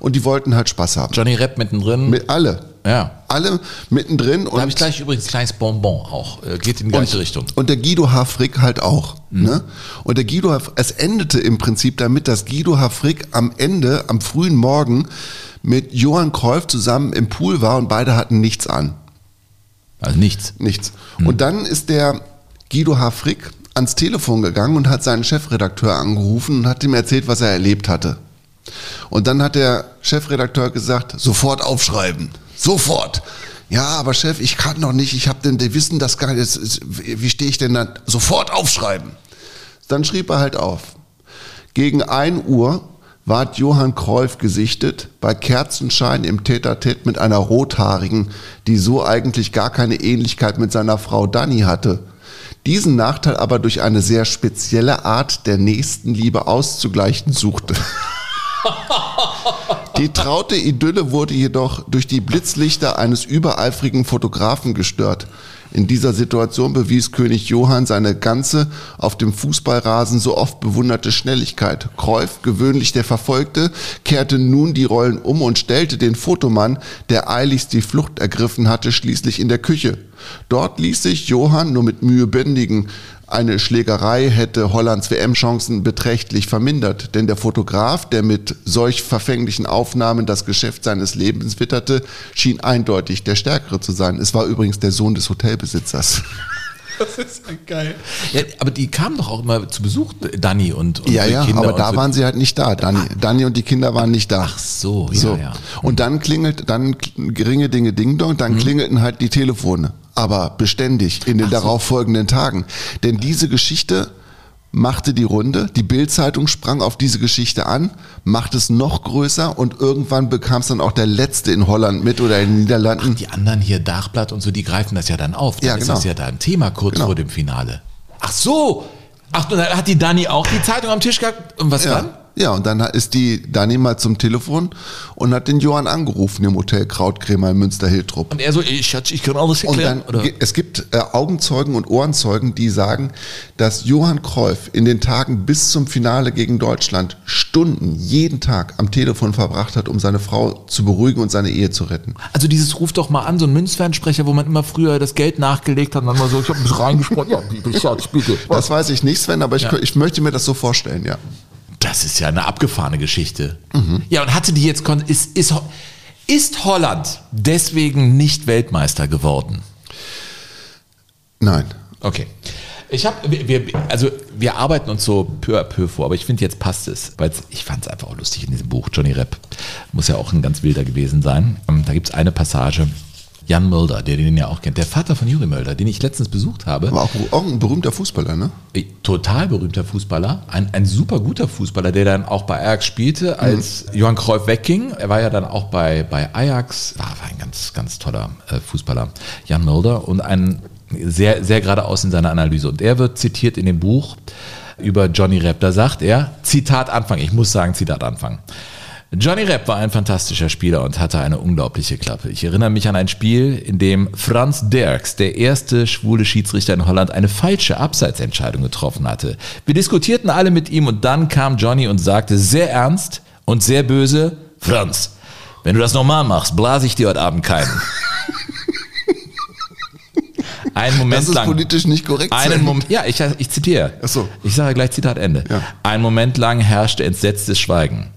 und die wollten halt Spaß haben. Johnny Rapp mittendrin. Mit alle. Ja. Alle mittendrin Da habe ich gleich übrigens ein kleines Bonbon auch. Äh, Geht in die gleiche Richtung. und der Guido H. Frick halt auch. Mhm. Ne? Und der Guido H. es endete im Prinzip damit, dass Guido H. Frick am Ende, am frühen Morgen, mit Johann Cruyff zusammen im Pool war und beide hatten nichts an. Also nichts. Nichts. Und dann ist der Guido H. Frick ans Telefon gegangen und hat seinen Chefredakteur angerufen und hat ihm erzählt, was er erlebt hatte. Und dann hat der Chefredakteur gesagt, sofort aufschreiben. Sofort. Ja, aber Chef, ich kann noch nicht, ich habe denn, die wissen das gar nicht, wie stehe ich denn dann? Sofort aufschreiben. Dann schrieb er halt auf. Gegen 1 Uhr ward Johann Cruyff gesichtet, bei Kerzenschein im Tätertät mit einer Rothaarigen, die so eigentlich gar keine Ähnlichkeit mit seiner Frau Dani hatte. Diesen Nachteil aber durch eine sehr spezielle Art der Nächstenliebe auszugleichen suchte. Die traute Idylle wurde jedoch durch die Blitzlichter eines übereifrigen Fotografen gestört. In dieser Situation bewies König Johann seine ganze auf dem Fußballrasen so oft bewunderte Schnelligkeit. Cruyff, gewöhnlich der Verfolgte, kehrte nun die Rollen um und stellte den Fotomann, der eiligst die Flucht ergriffen hatte, schließlich in der Küche. Dort ließ sich Johann nur mit Mühe bändigen. Eine Schlägerei hätte Hollands WM-Chancen beträchtlich vermindert, denn der Fotograf, der mit solch verfänglichen Aufnahmen das Geschäft seines Lebens witterte, schien eindeutig der Stärkere zu sein. Es war übrigens der Sohn des Hotelbesitzers. Das ist ja geil. Ja, aber die kamen doch auch immer zu Besuch, Danny und, und Ja, die ja, Kinder aber da so. waren sie halt nicht da. Dani, Dani und die Kinder waren nicht da. Ach so, ja, ja. Und dann klingelt, dann geringe Dinge Ding Dong, Mhm. dann klingelten halt die Telefone. Aber beständig in den darauffolgenden Tagen. Denn diese Geschichte machte die Runde, die Bildzeitung sprang auf diese Geschichte an, machte es noch größer und irgendwann bekam es dann auch der Letzte in Holland mit oder in den Niederlanden. Die anderen hier, Dachblatt und so, die greifen das ja dann auf. Dann Ja, ist genau. das ja da ein Thema kurz Genau. vor dem Finale. Ach so! Ach, und dann hat die Dani auch die Zeitung am Tisch gehabt. Und was dann? Ja, und dann ist die Dani mal zum Telefon und hat den Johann angerufen im Hotel Krautkrämer in Münster-Hiltrup. Und er so, ich, Schatz, ich kann alles Und erklären. dann, oder? es gibt äh, Augenzeugen und Ohrenzeugen, die sagen, dass Johann Cruyff in den Tagen bis zum Finale gegen Deutschland Stunden jeden Tag am Telefon verbracht hat, um seine Frau zu beruhigen und seine Ehe zu retten. Also dieses Ruf doch mal an, so ein Münzfernsprecher, wo man immer früher das Geld nachgelegt hat und dann mal so, ich hab mich reingesprochen. Ja, bitte, Schatz, bitte. Das weiß ich nicht, Sven, aber ich, Ja. ich möchte mir das so vorstellen, ja. Das ist ja eine abgefahrene Geschichte. Mhm. Ja, und hatte die jetzt, ist, ist, ist Holland deswegen nicht Weltmeister geworden? Nein. Okay. Ich habe, wir, also wir arbeiten uns so peu à peu vor, aber ich finde, jetzt passt es, weil ich fand es einfach auch lustig in diesem Buch. Johnny Repp muss ja auch ein ganz wilder gewesen sein. Ähm, Da gibt es eine Passage, Jan Mulder, der den ja auch kennt, der Vater von Juri Mulder, den ich letztens besucht habe. Aber auch, auch ein berühmter Fußballer, ne? Total berühmter Fußballer, ein, ein super guter Fußballer, der dann auch bei Ajax spielte, als Johann Cruyff wegging. Er war ja dann auch bei, bei Ajax, ah, war ein ganz, ganz toller äh, Fußballer, Jan Mulder und ein sehr, sehr geradeaus in seiner Analyse. Und er wird zitiert in dem Buch über Johnny Repp. Da sagt er, Zitat Anfang, ich muss sagen, Zitat Anfang. Johnny Repp war ein fantastischer Spieler und hatte eine unglaubliche Klappe. Ich erinnere mich an ein Spiel, in dem Franz Derks, der erste schwule Schiedsrichter in Holland, eine falsche Abseitsentscheidung getroffen hatte. Wir diskutierten alle mit ihm und dann kam Johnny und sagte sehr ernst und sehr böse, Franz, wenn du das nochmal machst, blase ich dir heute Abend keinen. Einen Moment Das ist lang. politisch nicht korrekt. Einen. Moment, ja, ich, ich zitiere. Ach so. Ich sage gleich Zitat Ende. Ja. Ein Moment lang herrschte entsetztes Schweigen.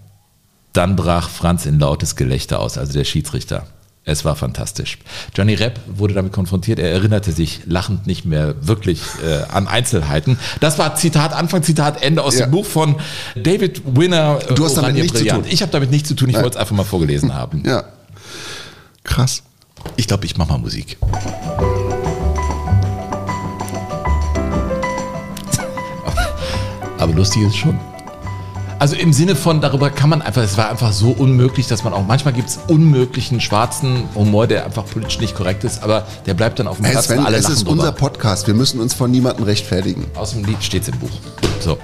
Dann brach Franz in lautes Gelächter aus, also der Schiedsrichter. Es war fantastisch. Johnny Repp wurde damit konfrontiert. Er erinnerte sich lachend nicht mehr wirklich äh, an Einzelheiten. Das war Zitat Anfang, Zitat Ende aus Ja. dem Buch von David Winner. äh, Du hast damit Oranje nichts zu tun. Ich habe damit nichts zu tun. Ich wollte es einfach mal vorgelesen haben. Ja. Krass. Ich glaube, ich mache mal Musik. aber lustig ist schon. Also im Sinne von, darüber kann man einfach, es war einfach so unmöglich, dass man auch, manchmal gibt es unmöglichen schwarzen Humor, der einfach politisch nicht korrekt ist, aber der bleibt dann auf dem Platz Sven, und alle es ist drüber. unser Podcast. Wir müssen uns von niemandem rechtfertigen. Aus dem Lied steht es im Buch. So.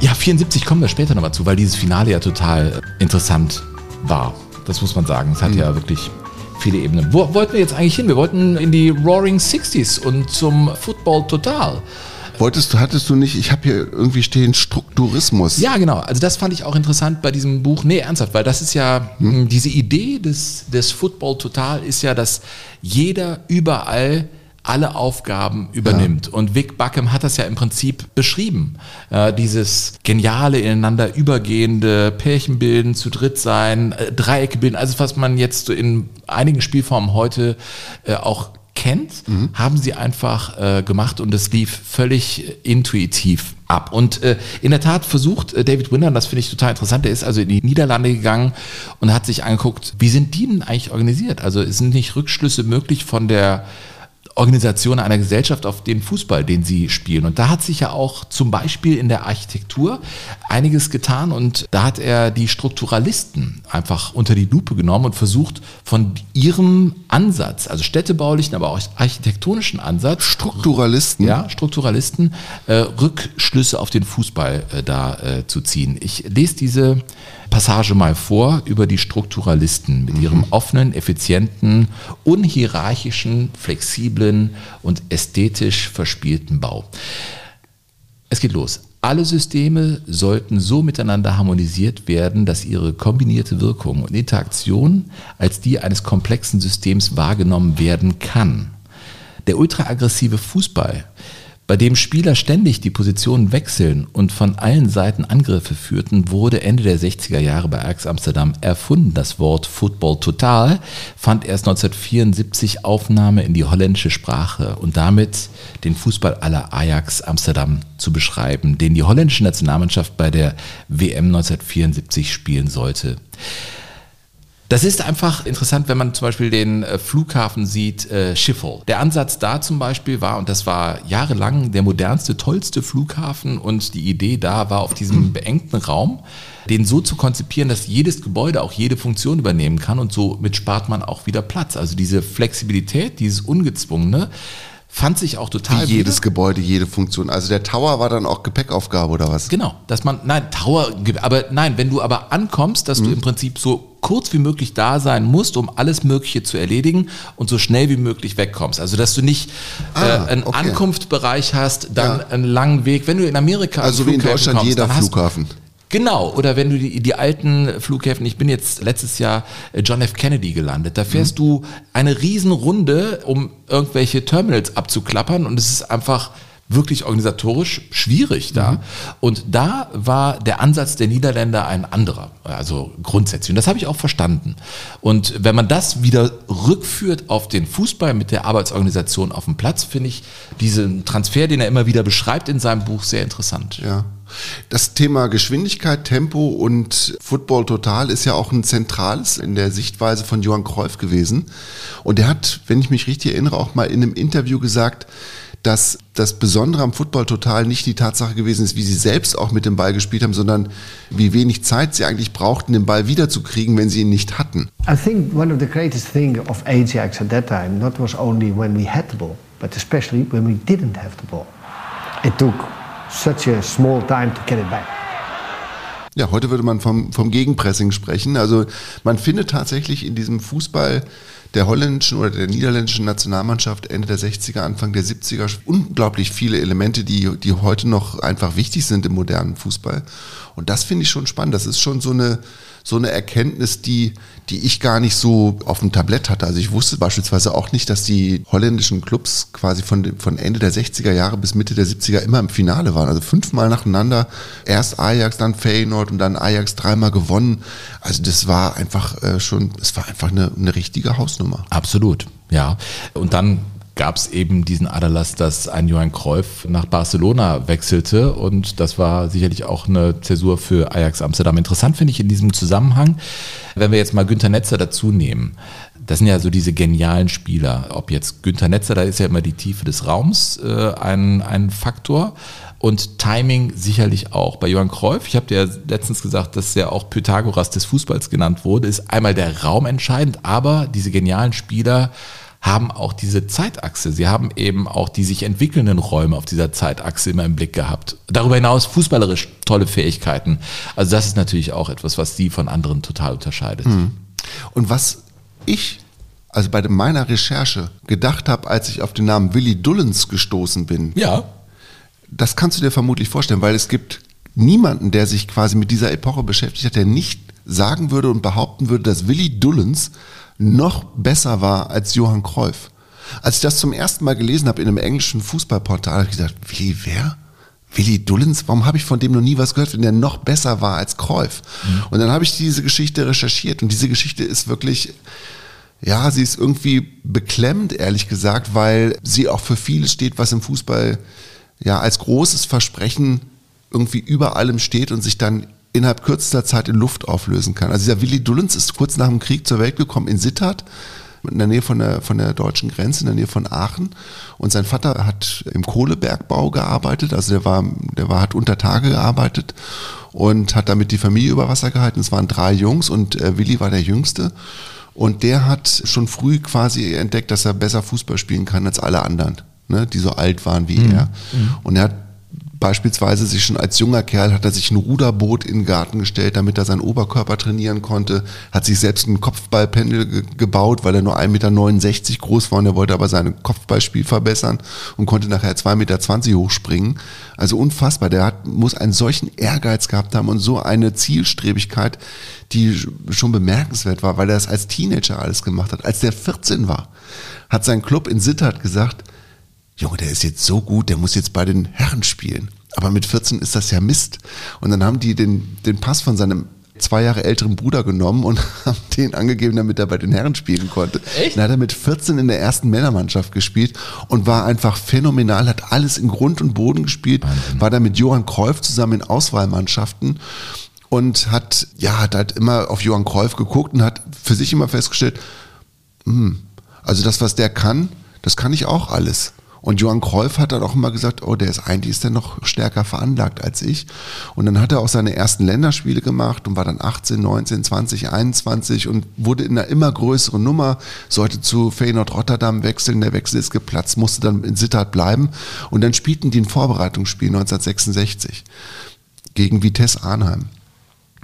Ja, 74 kommen wir später nochmal zu, weil dieses Finale ja total interessant war. Das muss man sagen. Es hat ja wirklich viele Ebenen. Wo wollten wir jetzt eigentlich hin? Wir wollten in die Roaring 60s und zum Football Total. Wolltest du, hattest du nicht, ich habe hier irgendwie stehen Strukturismus. Ja, genau. Also das fand ich auch interessant bei diesem Buch. Nee, ernsthaft, weil das ist ja, mh, diese Idee des, des Football Total ist ja, dass jeder überall alle Aufgaben übernimmt. Und Vic Buckham hat das ja im Prinzip beschrieben. Äh, dieses geniale, ineinander übergehende Pärchen bilden, zu dritt sein, äh, Dreiecke bilden, also was man jetzt so in einigen Spielformen heute äh, auch kennt, haben sie einfach äh, gemacht und es lief völlig intuitiv ab. Und äh, in der Tat versucht äh, David Winder, und das finde ich total interessant, der ist also in die Niederlande gegangen und hat sich angeguckt, wie sind die denn eigentlich organisiert? Also sind nicht Rückschlüsse möglich von der Organisation einer Gesellschaft auf den Fußball, den sie spielen. Und da hat sich ja auch zum Beispiel in der Architektur einiges getan und da hat er die Strukturalisten einfach unter die Lupe genommen und versucht von ihrem Ansatz, also städtebaulichen, aber auch architektonischen Ansatz, Strukturalisten. ja, Strukturalisten, äh, Rückschlüsse auf den Fußball äh, da äh, zu ziehen. Ich lese diese Passage mal vor über die Strukturalisten mit ihrem offenen, effizienten, unhierarchischen, flexiblen und ästhetisch verspielten Bau. Es geht los. Alle Systeme sollten so miteinander harmonisiert werden, dass ihre kombinierte Wirkung und Interaktion als die eines komplexen Systems wahrgenommen werden kann. Der ultraaggressive Fußball, bei dem Spieler ständig die Positionen wechseln und von allen Seiten Angriffe führten, wurde Ende der 60er Jahre bei Ajax Amsterdam erfunden. Das Wort Football Total fand erst 1974 Aufnahme in die holländische Sprache und damit den Fußball aller Ajax Amsterdam zu beschreiben, den die holländische Nationalmannschaft bei der WM 1974 spielen sollte. Das ist einfach interessant, wenn man zum Beispiel den äh, Flughafen sieht, äh, Schiphol. Der Ansatz da zum Beispiel war, und das war jahrelang der modernste, tollste Flughafen und die Idee da war, auf diesem beengten Raum, den so zu konzipieren, dass jedes Gebäude auch jede Funktion übernehmen kann und somit spart man auch wieder Platz. Also diese Flexibilität, dieses Ungezwungene, fand sich auch total Wie jedes wieder. Gebäude, jede Funktion. Also der Tower war dann auch Gepäckaufgabe oder was? Genau, dass man, nein, Tower, aber nein, wenn du aber ankommst, dass du im Prinzip so kurz wie möglich da sein musst, um alles Mögliche zu erledigen und so schnell wie möglich wegkommst. Also, dass du nicht Ah, äh, einen okay. Ankunftsbereich hast, dann Ja. einen langen Weg. Wenn du in Amerika Also wie in Deutschland kommst, jeder dann hast- Flughafen. Genau, oder wenn du die, die alten Flughäfen, ich bin jetzt letztes Jahr äh, John F. Kennedy gelandet, da fährst du eine Riesenrunde, um irgendwelche Terminals abzuklappern und es ist einfach wirklich organisatorisch schwierig da. Und da war der Ansatz der Niederländer ein anderer, also grundsätzlich. Und das habe ich auch verstanden. Und wenn man das wieder rückführt auf den Fußball mit der Arbeitsorganisation auf dem Platz, finde ich diesen Transfer, den er immer wieder beschreibt in seinem Buch, sehr interessant. Ja. Das Thema Geschwindigkeit, Tempo und Football total ist ja auch ein zentrales in der Sichtweise von Johann Cruyff gewesen. Und er hat, wenn ich mich richtig erinnere, auch mal in einem Interview gesagt, dass das Besondere am Football total nicht die Tatsache gewesen ist, wie sie selbst auch mit dem Ball gespielt haben, sondern wie wenig Zeit sie eigentlich brauchten, den Ball wiederzukriegen, wenn sie ihn nicht hatten. I think one of the greatest things of Ajax at that time not was only when we had the ball, but especially when we didn't have the ball. It took such a small time to get it back. Ja, heute würde man vom, vom Gegenpressing sprechen. Also man findet tatsächlich in diesem Fußball der holländischen oder der niederländischen Nationalmannschaft Ende der 60er, Anfang der 70er unglaublich viele Elemente, die, die heute noch einfach wichtig sind im modernen Fußball. Und das finde ich schon spannend. Das ist schon so eine, so eine Erkenntnis, die, die ich gar nicht so auf dem Tablett hatte. Also ich wusste beispielsweise auch nicht, dass die holländischen Clubs quasi von, von Ende der 60er Jahre bis Mitte der 70er immer im Finale waren. Also fünfmal nacheinander. Erst Ajax, dann Feyenoord und dann Ajax dreimal gewonnen. Also das war einfach äh, schon, es war einfach eine, eine richtige Hausnummer. Absolut, ja. Und dann gab es eben diesen Aderlass, dass ein Johann Cruyff nach Barcelona wechselte und das war sicherlich auch eine Zäsur für Ajax Amsterdam. Interessant finde ich in diesem Zusammenhang, wenn wir jetzt mal Günter Netzer dazu nehmen, Das sind ja so diese genialen Spieler. Ob jetzt Günther Netzer, da ist ja immer die Tiefe des Raums äh, ein, ein Faktor. Und Timing sicherlich auch. Bei Johann Cruyff, ich habe dir ja letztens gesagt, dass er auch Pythagoras des Fußballs genannt wurde, ist einmal der Raum entscheidend, aber diese genialen Spieler haben auch diese Zeitachse. Sie haben eben auch die sich entwickelnden Räume auf dieser Zeitachse immer im Blick gehabt. Darüber hinaus fußballerisch tolle Fähigkeiten. Also das ist natürlich auch etwas, was sie von anderen total unterscheidet. Mhm. Und was ich also bei meiner Recherche gedacht habe, als ich auf den Namen Willy Dullens gestoßen bin. Ja. Das kannst du dir vermutlich vorstellen, weil es gibt niemanden, der sich quasi mit dieser Epoche beschäftigt hat, der nicht sagen würde und behaupten würde, dass Willy Dullens noch besser war als Johann Cruyff. Als ich das zum ersten Mal gelesen habe in einem englischen Fußballportal, habe ich gesagt, Willi wer? Willi Dullens, warum habe ich von dem noch nie was gehört, wenn der noch besser war als Cruyff? Mhm. Und dann habe ich diese Geschichte recherchiert und diese Geschichte ist wirklich, ja, sie ist irgendwie beklemmend, ehrlich gesagt, weil sie auch für vieles steht, was im Fußball ja als großes Versprechen irgendwie über allem steht und sich dann innerhalb kürzester Zeit in Luft auflösen kann. Also dieser Willi Dullens ist kurz nach dem Krieg zur Welt gekommen in Sittard, in der Nähe von der, von der deutschen Grenze, in der Nähe von Aachen. Und sein Vater hat im Kohlebergbau gearbeitet, also der war, der war, hat unter Tage gearbeitet und hat damit die Familie über Wasser gehalten. Es waren drei Jungs und äh, Willi war der Jüngste. Und der hat schon früh quasi entdeckt, dass er besser Fußball spielen kann als alle anderen, ne, die so alt waren wie mhm. er. Mhm. Und er hat beispielsweise sich schon als junger Kerl hat er sich ein Ruderboot in den Garten gestellt, damit er seinen Oberkörper trainieren konnte, hat sich selbst ein Kopfballpendel ge gebaut, weil er nur 1,69 Meter groß war und er wollte aber sein Kopfballspiel verbessern und konnte nachher 2,20 Meter hochspringen. Also unfassbar. Der hat, muss einen solchen Ehrgeiz gehabt haben und so eine Zielstrebigkeit, die schon bemerkenswert war, weil er das als Teenager alles gemacht hat. Als der 14 war, hat sein Club in Sittard gesagt, Junge, der ist jetzt so gut, der muss jetzt bei den Herren spielen. Aber mit 14 ist das ja Mist. Und dann haben die den, den Pass von seinem zwei Jahre älteren Bruder genommen und haben den angegeben, damit er bei den Herren spielen konnte. Echt? Dann hat er mit 14 in der ersten Männermannschaft gespielt und war einfach phänomenal, hat alles in Grund und Boden gespielt, Wahnsinn. war dann mit Johann Cruyff zusammen in Auswahlmannschaften und hat, ja, hat halt immer auf Johann Cruyff geguckt und hat für sich immer festgestellt, hm, also das, was der kann, das kann ich auch alles. Und Johann Cruyff hat dann auch immer gesagt, oh, der ist eigentlich ist der noch stärker veranlagt als ich. Und dann hat er auch seine ersten Länderspiele gemacht und war dann 18, 19, 20, 21 und wurde in einer immer größeren Nummer, sollte zu Feyenoord Rotterdam wechseln, der Wechsel ist geplatzt, musste dann in Sittard bleiben. Und dann spielten die ein Vorbereitungsspiel 1966 gegen Vitesse Arnheim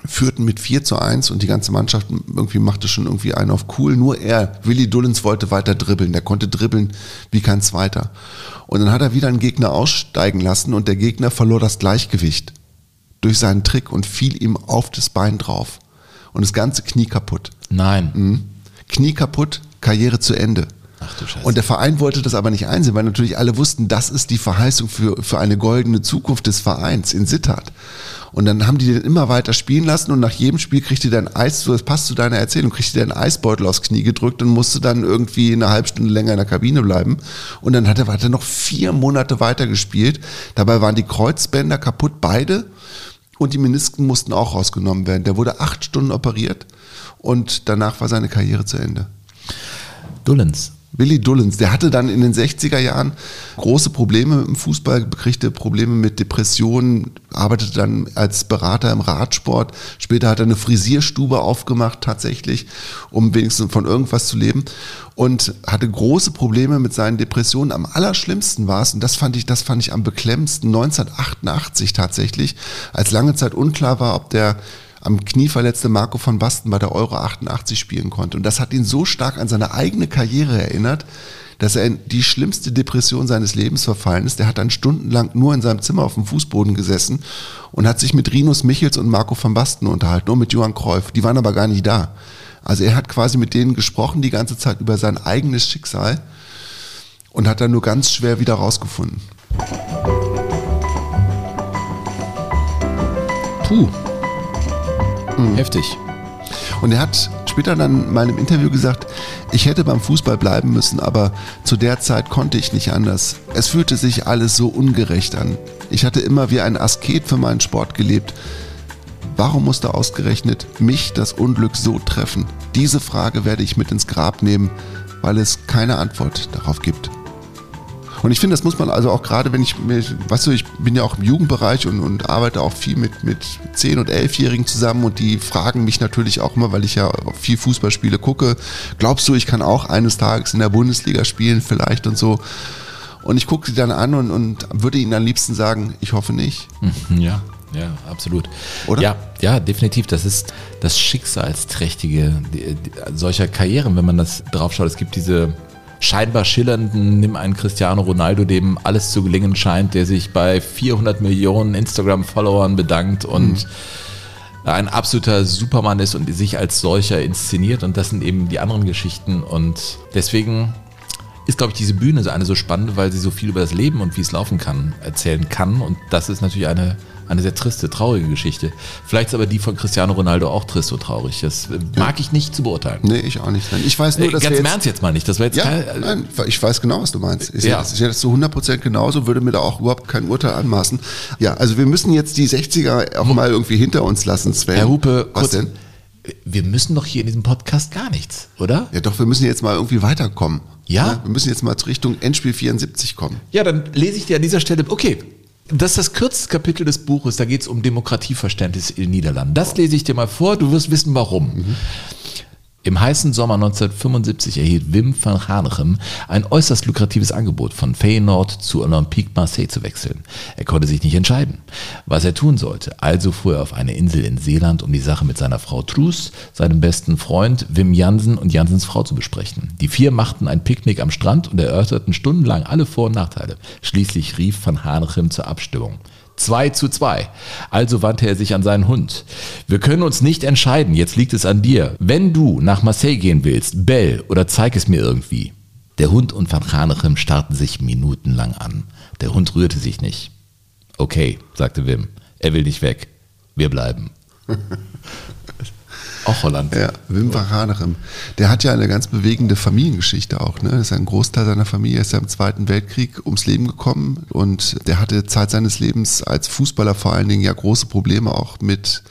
führten mit 4 zu 1 und die ganze Mannschaft irgendwie machte schon irgendwie einen auf cool. Nur er, Willi Dullens, wollte weiter dribbeln. Der konnte dribbeln wie kein Zweiter. Und dann hat er wieder einen Gegner aussteigen lassen und der Gegner verlor das Gleichgewicht durch seinen Trick und fiel ihm auf das Bein drauf. Und das ganze Knie kaputt. Nein. Mhm. Knie kaputt, Karriere zu Ende. Ach du Scheiße. Und der Verein wollte das aber nicht einsehen, weil natürlich alle wussten, das ist die Verheißung für, für eine goldene Zukunft des Vereins in Sittard. Und dann haben die den immer weiter spielen lassen und nach jedem Spiel kriegte der ein Eis, so das passt zu deiner Erzählung, kriegte der einen Eisbeutel aufs Knie gedrückt und musste dann irgendwie eine halbe Stunde länger in der Kabine bleiben. Und dann hat er weiter noch vier Monate weiter gespielt. Dabei waren die Kreuzbänder kaputt, beide. Und die Menisken mussten auch rausgenommen werden. Der wurde acht Stunden operiert und danach war seine Karriere zu Ende. Dullens, Willi Dullens, der hatte dann in den 60er Jahren große Probleme mit dem Fußball, kriegte Probleme mit Depressionen, arbeitete dann als Berater im Radsport. Später hat er eine Frisierstube aufgemacht, tatsächlich, um wenigstens von irgendwas zu leben. Und hatte große Probleme mit seinen Depressionen. Am allerschlimmsten war es, und das fand ich, das fand ich am beklemmendsten, 1988 tatsächlich, als lange Zeit unklar war, ob der am Knie verletzte Marco von Basten bei der Euro 88 spielen konnte. Und das hat ihn so stark an seine eigene Karriere erinnert, dass er in die schlimmste Depression seines Lebens verfallen ist. Der hat dann stundenlang nur in seinem Zimmer auf dem Fußboden gesessen und hat sich mit Rinus Michels und Marco van Basten unterhalten, nur mit Johann Cruyff. Die waren aber gar nicht da. Also er hat quasi mit denen gesprochen die ganze Zeit über sein eigenes Schicksal und hat dann nur ganz schwer wieder rausgefunden. Puh. Mhm. Heftig. Und er hat später dann mal im Interview gesagt, ich hätte beim Fußball bleiben müssen, aber zu der Zeit konnte ich nicht anders. Es fühlte sich alles so ungerecht an. Ich hatte immer wie ein Asket für meinen Sport gelebt, Warum musste ausgerechnet mich das Unglück so treffen? Diese Frage werde ich mit ins Grab nehmen, weil es keine Antwort darauf gibt. Und ich finde, das muss man also auch gerade, wenn ich weißt du, ich bin ja auch im Jugendbereich und, und arbeite auch viel mit, mit 10- und 11-Jährigen zusammen und die fragen mich natürlich auch immer, weil ich ja viel Fußballspiele gucke, glaubst du, ich kann auch eines Tages in der Bundesliga spielen vielleicht und so. Und ich gucke sie dann an und, und würde ihnen am liebsten sagen, ich hoffe nicht. Ja. Ja, absolut. Oder? Ja, ja, definitiv. Das ist das Schicksalsträchtige solcher Karrieren, wenn man das draufschaut. Es gibt diese scheinbar schillernden, nimm einen Cristiano Ronaldo, dem alles zu gelingen scheint, der sich bei 400 Millionen Instagram-Followern bedankt und mhm. ein absoluter Supermann ist und sich als solcher inszeniert. Und das sind eben die anderen Geschichten. Und deswegen ist, glaube ich, diese Bühne eine so spannende, weil sie so viel über das Leben und wie es laufen kann erzählen kann. Und das ist natürlich eine eine sehr triste, traurige Geschichte. Vielleicht ist aber die von Cristiano Ronaldo auch trist und traurig. Das äh, mag ich nicht zu beurteilen. Nee, ich auch nicht. Ich weiß nur, Äh, dass Ganz wir im jetzt, Ernst jetzt mal nicht. Das war jetzt ja, kein, nein, ich weiß genau, was du meinst. Ich Ja. ja. sehe das zu 100% genauso, würde mir da auch überhaupt kein Urteil anmaßen. Ja, also wir müssen jetzt die 60er auch mal irgendwie hinter uns lassen, Sven. Herr Hupe, was kurz, denn? wir müssen doch hier in diesem Podcast gar nichts, oder? Ja, doch, wir müssen jetzt mal irgendwie weiterkommen. Ja? Wir müssen jetzt mal Richtung Endspiel 74 kommen. Ja, dann lese ich dir an dieser Stelle, okay, das ist das kürzeste Kapitel des Buches, da geht es um Demokratieverständnis in den Niederlanden. Das lese ich dir mal vor, du wirst wissen warum. Im heißen Sommer 1975 erhielt Wim van Hanegem ein äußerst lukratives Angebot, von Feyenoord zu Olympique Marseille zu wechseln. Er konnte sich nicht entscheiden, was er tun sollte. Also fuhr er auf eine Insel in Seeland, um die Sache mit seiner Frau Truus, seinem besten Freund Wim Jansen und Jansens Frau zu besprechen. Die vier machten ein Picknick am Strand und erörterten stundenlang alle Vor- und Nachteile. Schließlich rief van Hanegem zur Abstimmung. 2 zu 2. Also wandte er sich an seinen Hund. Wir können uns nicht entscheiden, jetzt liegt es an dir. Wenn du nach Marseille gehen willst, bell oder zeig es mir irgendwie. Der Hund und Van Hanegem starrten sich minutenlang an. Der Hund rührte sich nicht. Okay, sagte Wim. Er will nicht weg. Wir bleiben. Auch Holland. Ja, Wim van Hanegem. Der hat ja eine ganz bewegende Familiengeschichte auch. Ne? Ist ein Großteil seiner Familie ist ja im Zweiten Weltkrieg ums Leben gekommen und der hatte Zeit seines Lebens als Fußballer vor allen Dingen ja große Probleme auch mit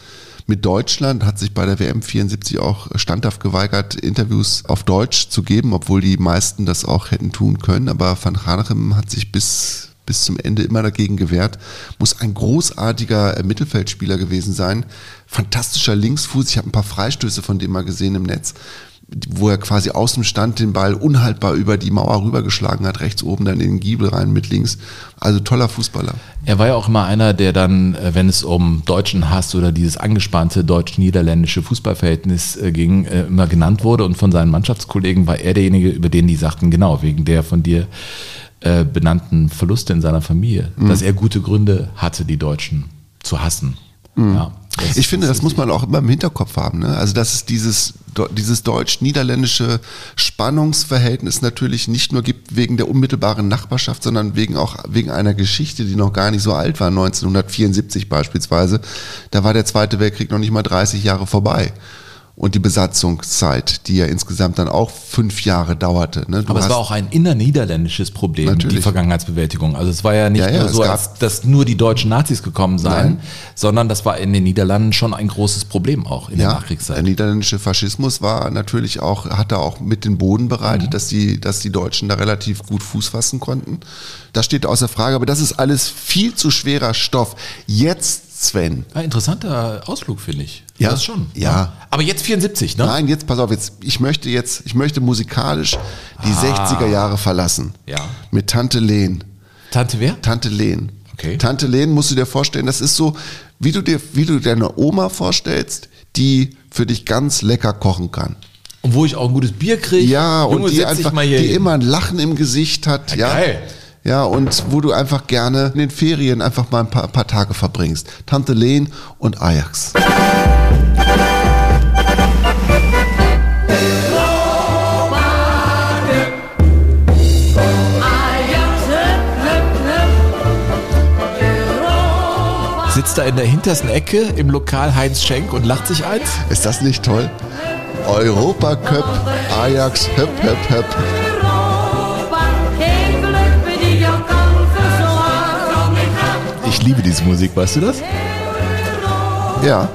mit Deutschland, hat sich bei der WM 74 auch standhaft geweigert, Interviews auf Deutsch zu geben, obwohl die meisten das auch hätten tun können. Aber Van Hanegem hat sich bis, bis zum Ende immer dagegen gewehrt. Muss ein großartiger äh, Mittelfeldspieler gewesen sein. Fantastischer Linksfuß. Ich habe ein paar Freistöße von dem mal gesehen im Netz, wo er quasi aus dem Stand den Ball unhaltbar über die Mauer rübergeschlagen hat, rechts oben dann in den Giebel rein mit links. Also toller Fußballer. Er war ja auch immer einer, der dann, äh, wenn es um deutschen Hass oder dieses angespannte deutsch-niederländische Fußballverhältnis äh, ging, immer genannt wurde. Und von seinen Mannschaftskollegen war er derjenige, über den die sagten, genau, wegen der von dir äh, benannten Verluste in seiner Familie, dass er gute Gründe hatte, die Deutschen zu hassen. Ja, das Ich finde, das muss man auch immer im Hinterkopf haben. Ne? Also, dass es dieses, dieses deutsch-niederländische Spannungsverhältnis natürlich nicht nur gibt wegen der unmittelbaren Nachbarschaft, sondern wegen auch wegen einer Geschichte, die noch gar nicht so alt war, 1974 beispielsweise. Da war der Zweite Weltkrieg noch nicht mal 30 Jahre vorbei. Und die Besatzungszeit, die ja insgesamt dann auch fünf Jahre dauerte. Ne? Aber es war auch ein innerniederländisches Problem, die Natürlich. Vergangenheitsbewältigung. Also es war ja nicht Ja, ja, nur so, als, dass nur die deutschen Nazis gekommen seien, Nein. sondern das war in den Niederlanden schon ein großes Problem auch in der Ja, der Nachkriegszeit. niederländische Faschismus war natürlich auch, hat da auch mit den Boden bereitet, Mhm. dass, die, dass die Deutschen da relativ gut Fuß fassen konnten. Das steht außer Frage, aber das ist alles viel zu schwerer Stoff. Jetzt, Sven. Ja, interessanter Ausflug, finde ich. Ja. Das schon. Ja. Aber jetzt 74, ne? Nein, jetzt pass auf, jetzt, ich möchte jetzt, ich möchte musikalisch die 60er Jahre verlassen. Ah. Ja. Mit Tante Len. Tante wer? Tante Len. Okay. Tante Len musst du dir vorstellen, das ist so, wie du dir, wie du deine Oma vorstellst, die für dich ganz lecker kochen kann. Und wo ich auch ein gutes Bier kriege. Ja, Junge, und die einfach, mal hier die hin. immer ein Lachen im Gesicht hat. Ja, Ja, geil. Ja, und wo du einfach gerne in den Ferien einfach mal ein paar, paar Tage verbringst. Tante Len und Ajax. Sitzt da in der hintersten Ecke im Lokal Heinz Schenk und lacht sich eins? Ist das nicht toll? Europacup, Ajax, höpp, höpp, höpp. Ich liebe diese Musik, weißt du das? Ja,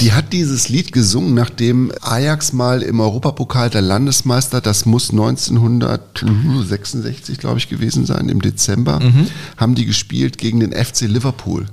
Die hat dieses Lied gesungen, nachdem Ajax mal im Europapokal der Landesmeister, das muss 1966, glaube ich, gewesen sein, im Dezember, mhm. haben die gespielt gegen den FC Liverpool.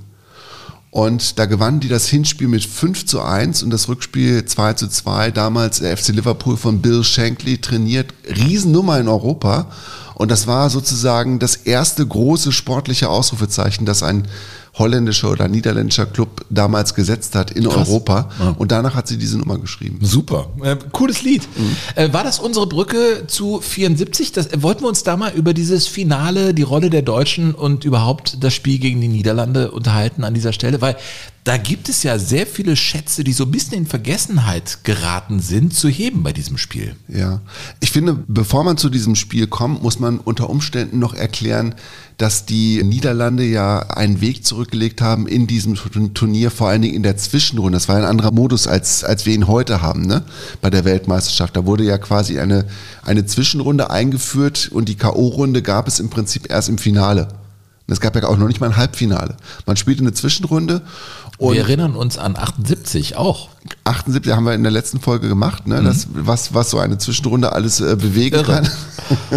Und da gewannen die das Hinspiel mit 5 zu 1 und das Rückspiel 2 zu 2. Damals der FC Liverpool von Bill Shankly trainiert. Riesennummer in Europa. Und das war sozusagen das erste große sportliche Ausrufezeichen, das ein holländischer oder niederländischer Club damals gesetzt hat in Krass. Europa. Ja. Und danach hat sie diese Nummer geschrieben. Super. Äh, cooles Lied. Mhm. Äh, war das unsere Brücke zu 74? Das, äh, wollten wir uns da mal über dieses Finale, die Rolle der Deutschen und überhaupt das Spiel gegen die Niederlande unterhalten an dieser Stelle? Weil da gibt es ja sehr viele Schätze, die so ein bisschen in Vergessenheit geraten sind, zu heben bei diesem Spiel. Ja, ich finde, bevor man zu diesem Spiel kommt, muss man unter Umständen noch erklären, dass die Niederlande ja einen Weg zurückgelegt haben in diesem Turnier, vor allen Dingen in der Zwischenrunde. Das war ein anderer Modus, als, als wir ihn heute haben, ne? bei der Weltmeisterschaft. Da wurde ja quasi eine, eine Zwischenrunde eingeführt und die K.O.-Runde gab es im Prinzip erst im Finale. Es gab ja auch noch nicht mal ein Halbfinale. Man spielte eine Zwischenrunde. Und wir erinnern uns an 78 auch. 78 haben wir in der letzten Folge gemacht, ne? Das, mhm. was, was so eine Zwischenrunde alles äh, bewegen Irre. kann.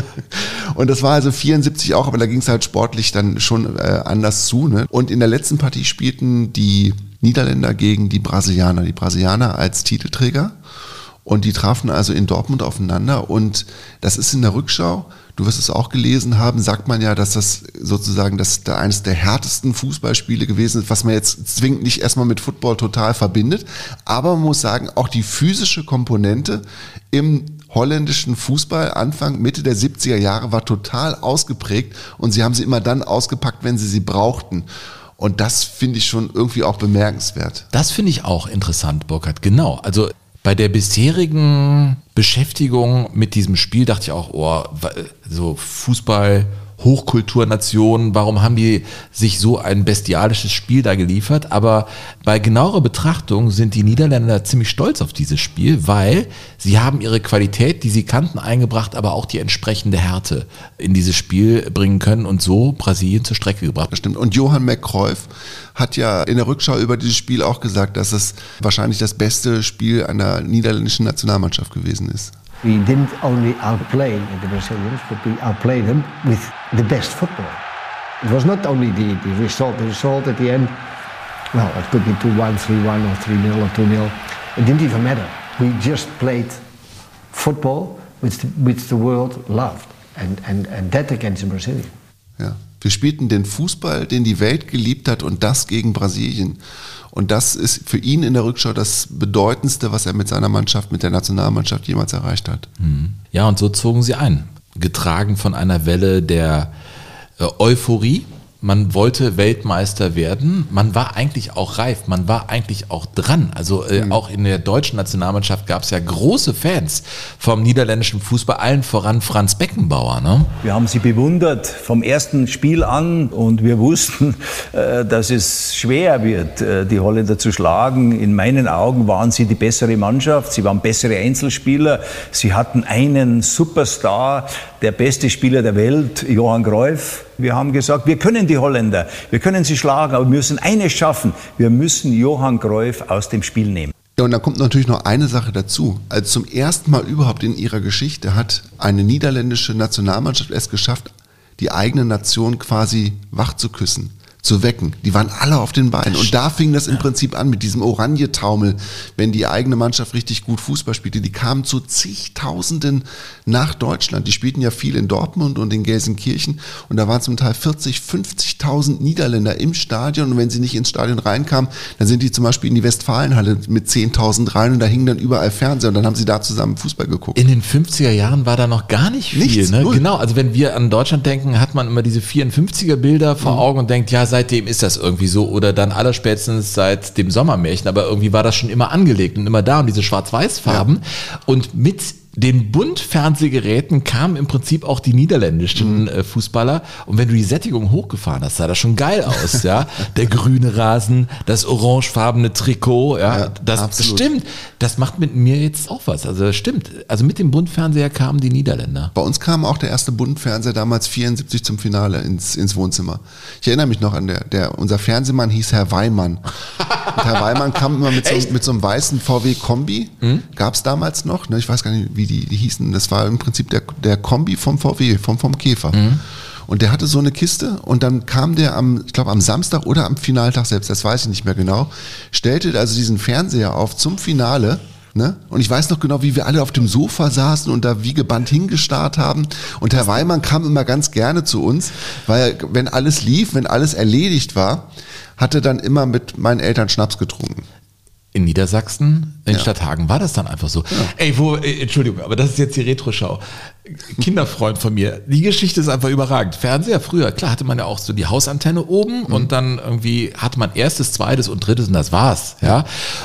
und das war also 74 auch, aber da ging es halt sportlich dann schon äh, anders zu. Ne? Und in der letzten Partie spielten die Niederländer gegen die Brasilianer. Die Brasilianer als Titelträger. Und die trafen also in Dortmund aufeinander. Und das ist in der Rückschau du wirst es auch gelesen haben, sagt man ja, dass das sozusagen das da eines der härtesten Fußballspiele gewesen ist, was man jetzt zwingend nicht erstmal mit Football total verbindet. Aber man muss sagen, auch die physische Komponente im holländischen Fußball Anfang, Mitte der 70er Jahre war total ausgeprägt und sie haben sie immer dann ausgepackt, wenn sie sie brauchten. Und das finde ich schon irgendwie auch bemerkenswert. Das finde ich auch interessant, Burkhard. Genau. Also bei der bisherigen Beschäftigung mit diesem Spiel dachte ich auch, oh, so Fußball Hochkulturnation, warum haben die sich so ein bestialisches Spiel da geliefert? Aber bei genauerer Betrachtung sind die Niederländer ziemlich stolz auf dieses Spiel, weil sie haben ihre Qualität, die sie kannten, eingebracht, aber auch die entsprechende Härte in dieses Spiel bringen können und so Brasilien zur Strecke gebracht. Das stimmt. Und Johann McCreuf hat ja in der Rückschau über dieses Spiel auch gesagt, dass es wahrscheinlich das beste Spiel einer niederländischen Nationalmannschaft gewesen ist. We didn't only outplay the Brazilians, but we outplayed them with the best football. It was not only the, the result, the result at the end, well, it could be 2-1, 3-1 or 3-0 or 2-0. It didn't even matter. We just played football which the, which the world loved. And, and, and that against the Brazilians. Ja. Wir spielten den Fußball, den die Welt geliebt hat und das gegen Brasilien. Und das ist für ihn in der Rückschau das Bedeutendste, was er mit seiner Mannschaft, mit der Nationalmannschaft jemals erreicht hat. Mhm. Ja, und so zogen sie ein, getragen von einer Welle der äh, Euphorie man wollte Weltmeister werden. Man war eigentlich auch reif, man war eigentlich auch dran. Also äh, mhm. auch in der deutschen Nationalmannschaft gab es ja große Fans vom niederländischen Fußball, allen voran Franz Beckenbauer. Ne? Wir haben sie bewundert vom ersten Spiel an und wir wussten, äh, dass es schwer wird, äh, die Holländer zu schlagen. In meinen Augen waren sie die bessere Mannschaft, sie waren bessere Einzelspieler, sie hatten einen Superstar, der beste Spieler der Welt, Johann Cruyff. Wir haben gesagt, wir können die Holländer, wir können sie schlagen, aber wir müssen eines schaffen. Wir müssen Johann Cruyff aus dem Spiel nehmen. Ja, und da kommt natürlich noch eine Sache dazu. Also zum ersten Mal überhaupt in ihrer Geschichte hat eine niederländische Nationalmannschaft es geschafft, die eigene Nation quasi wach zu küssen zu wecken. Die waren alle auf den Beinen. Und da fing das im Prinzip an mit diesem Oranje-Taumel, wenn die eigene Mannschaft richtig gut Fußball spielte. Die kamen zu zigtausenden nach Deutschland. Die spielten ja viel in Dortmund und in Gelsenkirchen. Und da waren zum Teil 40, 50.000 Niederländer im Stadion. Und wenn sie nicht ins Stadion reinkamen, dann sind die zum Beispiel in die Westfalenhalle mit 10.000 rein und da hingen dann überall Fernseher und dann haben sie da zusammen Fußball geguckt. In den 50er Jahren war da noch gar nicht viel. Nichts, ne? Genau, also wenn wir an Deutschland denken, hat man immer diese 54er Bilder vor mhm. Augen und denkt, ja, seitdem ist das irgendwie so oder dann allerspätestens seit dem Sommermärchen, aber irgendwie war das schon immer angelegt und immer da und diese Schwarz-Weiß-Farben. Ja. Und mit den Bund-Fernsehgeräten kamen im Prinzip auch die niederländischen mhm. äh, Fußballer. Und wenn du die Sättigung hochgefahren hast, sah das schon geil aus, ja. Der grüne Rasen, das orangefarbene Trikot, ja. ja das absolut. stimmt. Das macht mit mir jetzt auch was. Also das stimmt. Also mit dem Bundfernseher kamen die Niederländer. Bei uns kam auch der erste Bundfernseher damals 74 zum Finale ins, ins Wohnzimmer. Ich erinnere mich noch an der, der unser Fernsehmann hieß Herr Weimann. Und Herr Weimann kam immer mit so, mit so einem weißen VW Kombi. Mhm. Gab es damals noch, ne? Ich weiß gar nicht, wie wie die, die hießen. Das war im Prinzip der, der Kombi vom VW, vom, vom Käfer. Mhm. Und der hatte so eine Kiste und dann kam der am, ich glaube am Samstag oder am Finaltag selbst, das weiß ich nicht mehr genau, stellte also diesen Fernseher auf zum Finale. Ne? Und ich weiß noch genau, wie wir alle auf dem Sofa saßen und da wie gebannt hingestarrt haben. Und Herr Weimann kam immer ganz gerne zu uns, weil wenn alles lief, wenn alles erledigt war, hatte dann immer mit meinen Eltern Schnaps getrunken in Niedersachsen, in ja. Stadthagen war das dann einfach so. Ja. Ey, wo, äh, Entschuldigung, aber das ist jetzt die Retro-Schau. Kinderfreund von mir. Die Geschichte ist einfach überragend. Fernseher früher, klar hatte man ja auch so die Hausantenne oben mhm. und dann irgendwie hatte man erstes, zweites und drittes und das war's. Ja.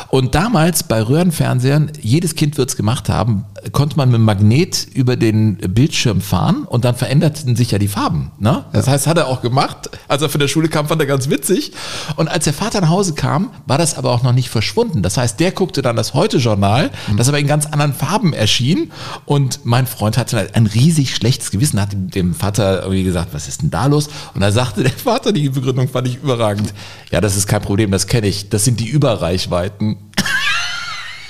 Und damals bei Röhrenfernsehern, jedes Kind wird's gemacht haben, konnte man mit Magnet über den Bildschirm fahren und dann veränderten sich ja die Farben. Ne? Das heißt, hat er auch gemacht. Als er von der Schule kam, fand er ganz witzig. Und als der Vater nach Hause kam, war das aber auch noch nicht verschwunden. Das heißt, der guckte dann das Heute-Journal, mhm. das aber in ganz anderen Farben erschien. Und mein Freund hatte ein riesig schlechtes Gewissen, hat dem Vater irgendwie gesagt, was ist denn da los? Und da sagte der Vater, die Begründung fand ich überragend. Ja, das ist kein Problem, das kenne ich. Das sind die Überreichweiten.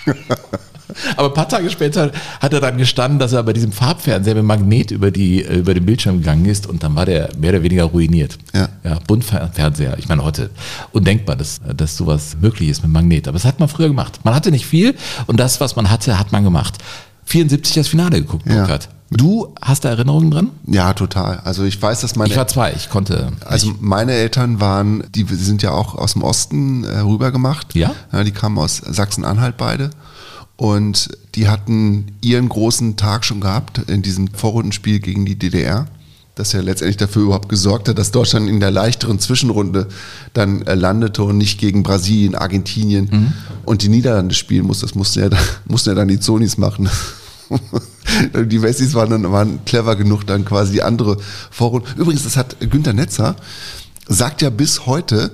Aber ein paar Tage später hat er dann gestanden, dass er bei diesem Farbfernseher mit Magnet über, die, über den Bildschirm gegangen ist und dann war der mehr oder weniger ruiniert. Ja. ja Buntfernseher. Ich meine, heute undenkbar, dass, dass sowas möglich ist mit Magnet. Aber das hat man früher gemacht. Man hatte nicht viel und das, was man hatte, hat man gemacht. 74 das Finale geguckt, Burkhard. Ja. Du hast da Erinnerungen dran? Ja, total. Also ich weiß, dass meine. Ich war zwei, ich konnte. Also meine Eltern waren, die sind ja auch aus dem Osten äh, rübergemacht. Ja? ja. Die kamen aus Sachsen-Anhalt beide. Und die hatten ihren großen Tag schon gehabt in diesem Vorrundenspiel gegen die DDR das ja letztendlich dafür überhaupt gesorgt hat, dass Deutschland in der leichteren Zwischenrunde dann äh, landete und nicht gegen Brasilien, Argentinien mhm. und die Niederlande spielen muss. Das mussten ja, mussten ja dann die Zonis machen. die Wessis waren dann waren clever genug, dann quasi die andere Vorrunde. Übrigens, das hat Günter Netzer sagt ja bis heute,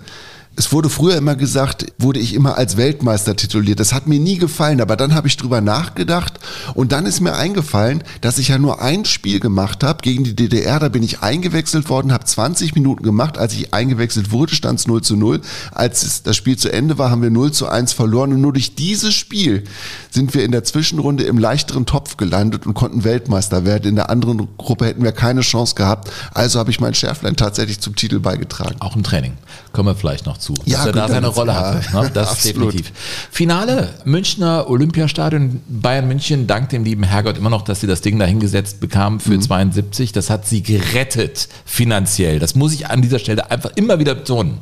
es wurde früher immer gesagt, wurde ich immer als Weltmeister tituliert. Das hat mir nie gefallen, aber dann habe ich drüber nachgedacht und dann ist mir eingefallen, dass ich ja nur ein Spiel gemacht habe gegen die DDR. Da bin ich eingewechselt worden, habe 20 Minuten gemacht. Als ich eingewechselt wurde, stand es 0 zu 0. Als das Spiel zu Ende war, haben wir 0 zu 1 verloren und nur durch dieses Spiel sind wir in der Zwischenrunde im leichteren Topf gelandet und konnten Weltmeister werden. In der anderen Gruppe hätten wir keine Chance gehabt. Also habe ich mein Schärflein tatsächlich zum Titel beigetragen. Auch im Training. Kommen wir vielleicht noch zu, ja, dass er da seine Rolle ja, hatte. Ne? Das ist definitiv. Finale, Münchner Olympiastadion, Bayern München, dank dem lieben Herrgott immer noch, dass sie das Ding da hingesetzt bekamen für mhm. 72. Das hat sie gerettet finanziell. Das muss ich an dieser Stelle einfach immer wieder betonen.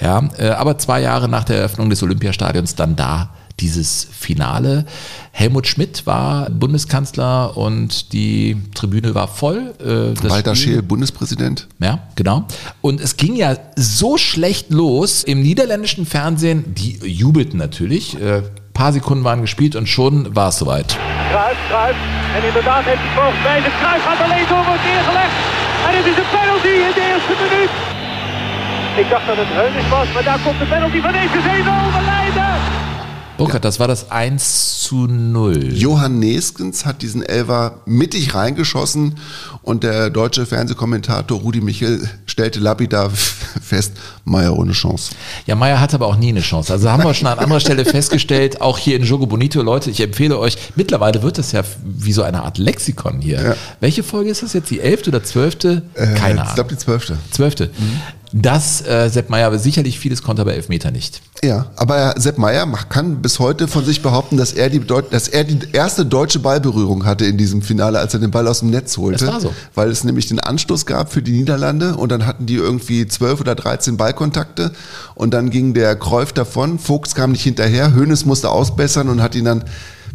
Ja, äh, aber zwei Jahre nach der Eröffnung des Olympiastadions dann da dieses Finale. Helmut Schmidt war Bundeskanzler und die Tribüne war voll. Äh, Walter Scheel, Bundespräsident. Ja, genau. Und es ging ja so schlecht los im niederländischen Fernsehen, die jubelten natürlich. Ein äh, paar Sekunden waren gespielt und schon war es soweit. Kruis, Kruis. En inderdaad heeft hij volgens mij de Kruis gaat alleen door wordt neergelegd. En het is een penalty in de eerste minuut. Ik dacht dat het Heunis was, maar daar komt de penalty van EVC 0 Leiden. Burkhard, das war das 1 zu 0. Johann Neskens hat diesen Elver mittig reingeschossen und der deutsche Fernsehkommentator Rudi Michel stellte lapidar fest, Meier ohne Chance. Ja, Meier hat aber auch nie eine Chance. Also haben wir schon an anderer Stelle festgestellt, auch hier in Jogo Bonito, Leute, ich empfehle euch, mittlerweile wird das ja wie so eine Art Lexikon hier. Ja. Welche Folge ist das jetzt? Die elfte oder zwölfte? Äh, Keine Ahnung. Ich glaube die zwölfte. Zwölfte. Mhm dass äh, Sepp Meier aber sicherlich vieles konnte, aber Elfmeter nicht. Ja, aber Sepp Meier kann bis heute von sich behaupten, dass er die, dass er die erste deutsche Ballberührung hatte in diesem Finale, als er den Ball aus dem Netz holte. Das war so. Weil es nämlich den Anstoß gab für die Niederlande und dann hatten die irgendwie zwölf oder dreizehn Ballkontakte und dann ging der Kräuf davon, Fuchs kam nicht hinterher, Hönes musste ausbessern und hat ihn dann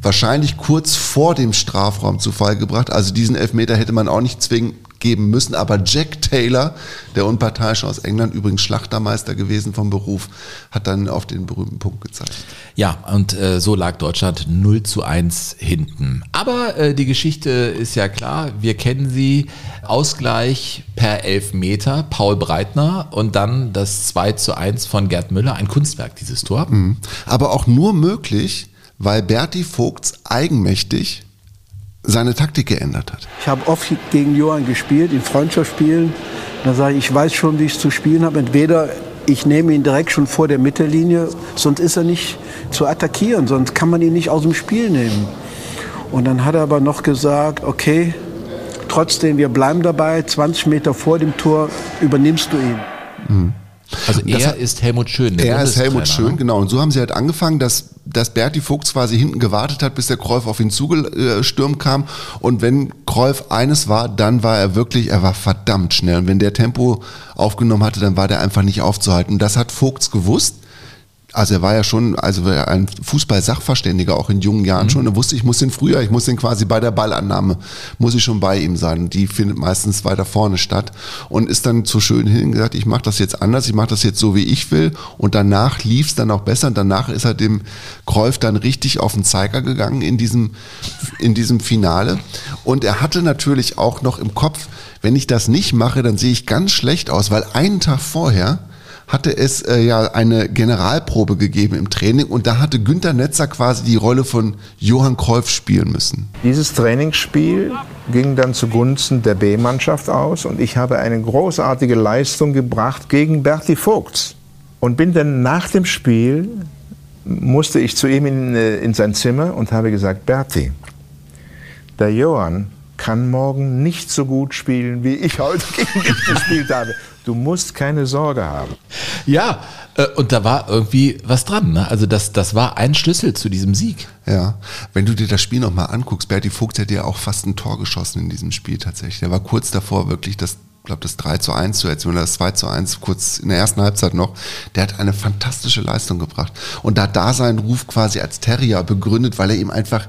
wahrscheinlich kurz vor dem Strafraum zu Fall gebracht. Also diesen Elfmeter hätte man auch nicht zwingen geben müssen. Aber Jack Taylor, der Unparteiische aus England, übrigens Schlachtermeister gewesen vom Beruf, hat dann auf den berühmten Punkt gezeigt. Ja, und äh, so lag Deutschland 0 zu 1 hinten. Aber äh, die Geschichte ist ja klar, wir kennen sie. Ausgleich per Elfmeter, Paul Breitner und dann das 2 zu 1 von Gerd Müller. Ein Kunstwerk, dieses Tor. Mhm. Aber auch nur möglich, weil Berti Vogts eigenmächtig seine Taktik geändert hat. Ich habe oft gegen Johann gespielt, in Freundschaftsspielen. Da sage ich, ich weiß schon, wie ich es zu spielen habe. Entweder ich nehme ihn direkt schon vor der Mittellinie, sonst ist er nicht zu attackieren, sonst kann man ihn nicht aus dem Spiel nehmen. Und dann hat er aber noch gesagt, okay, trotzdem, wir bleiben dabei, 20 Meter vor dem Tor übernimmst du ihn. Mhm. Also er das, ist Helmut Schön. Er ist Helmut Schön, ne? genau. Und so haben sie halt angefangen, dass, dass Berti Vogt quasi hinten gewartet hat, bis der Kreuf auf ihn zugestürmt kam. Und wenn Kreuf eines war, dann war er wirklich, er war verdammt schnell. Und wenn der Tempo aufgenommen hatte, dann war der einfach nicht aufzuhalten. Das hat Vogts gewusst also er war ja schon, also ein Fußball-Sachverständiger auch in jungen Jahren mhm. schon. Er wusste, ich muss den früher, ich muss den quasi bei der Ballannahme, muss ich schon bei ihm sein. Die findet meistens weiter vorne statt und ist dann zu schön hin gesagt, ich mache das jetzt anders, ich mache das jetzt so, wie ich will. Und danach lief es dann auch besser. Und danach ist er dem Kreuf dann richtig auf den Zeiger gegangen in diesem, in diesem Finale. Und er hatte natürlich auch noch im Kopf, wenn ich das nicht mache, dann sehe ich ganz schlecht aus, weil einen Tag vorher hatte es äh, ja eine Generalprobe gegeben im Training und da hatte Günter Netzer quasi die Rolle von Johann Cruyff spielen müssen. Dieses Trainingsspiel ging dann zugunsten der B-Mannschaft aus und ich habe eine großartige Leistung gebracht gegen Berti Vogts und bin dann nach dem Spiel musste ich zu ihm in, äh, in sein Zimmer und habe gesagt, Berti, der Johann kann morgen nicht so gut spielen, wie ich heute gegen dich gespielt habe. Du musst keine Sorge haben. Ja, äh, und da war irgendwie was dran. Ne? Also das, das war ein Schlüssel zu diesem Sieg. Ja, wenn du dir das Spiel nochmal anguckst, Berti Vogt hat ja auch fast ein Tor geschossen in diesem Spiel tatsächlich. Der war kurz davor wirklich das glaube das 3 zu 1 zu erzielen oder das 2 zu 1 kurz in der ersten Halbzeit noch, der hat eine fantastische Leistung gebracht. Und da da seinen Ruf quasi als Terrier begründet, weil er ihm einfach,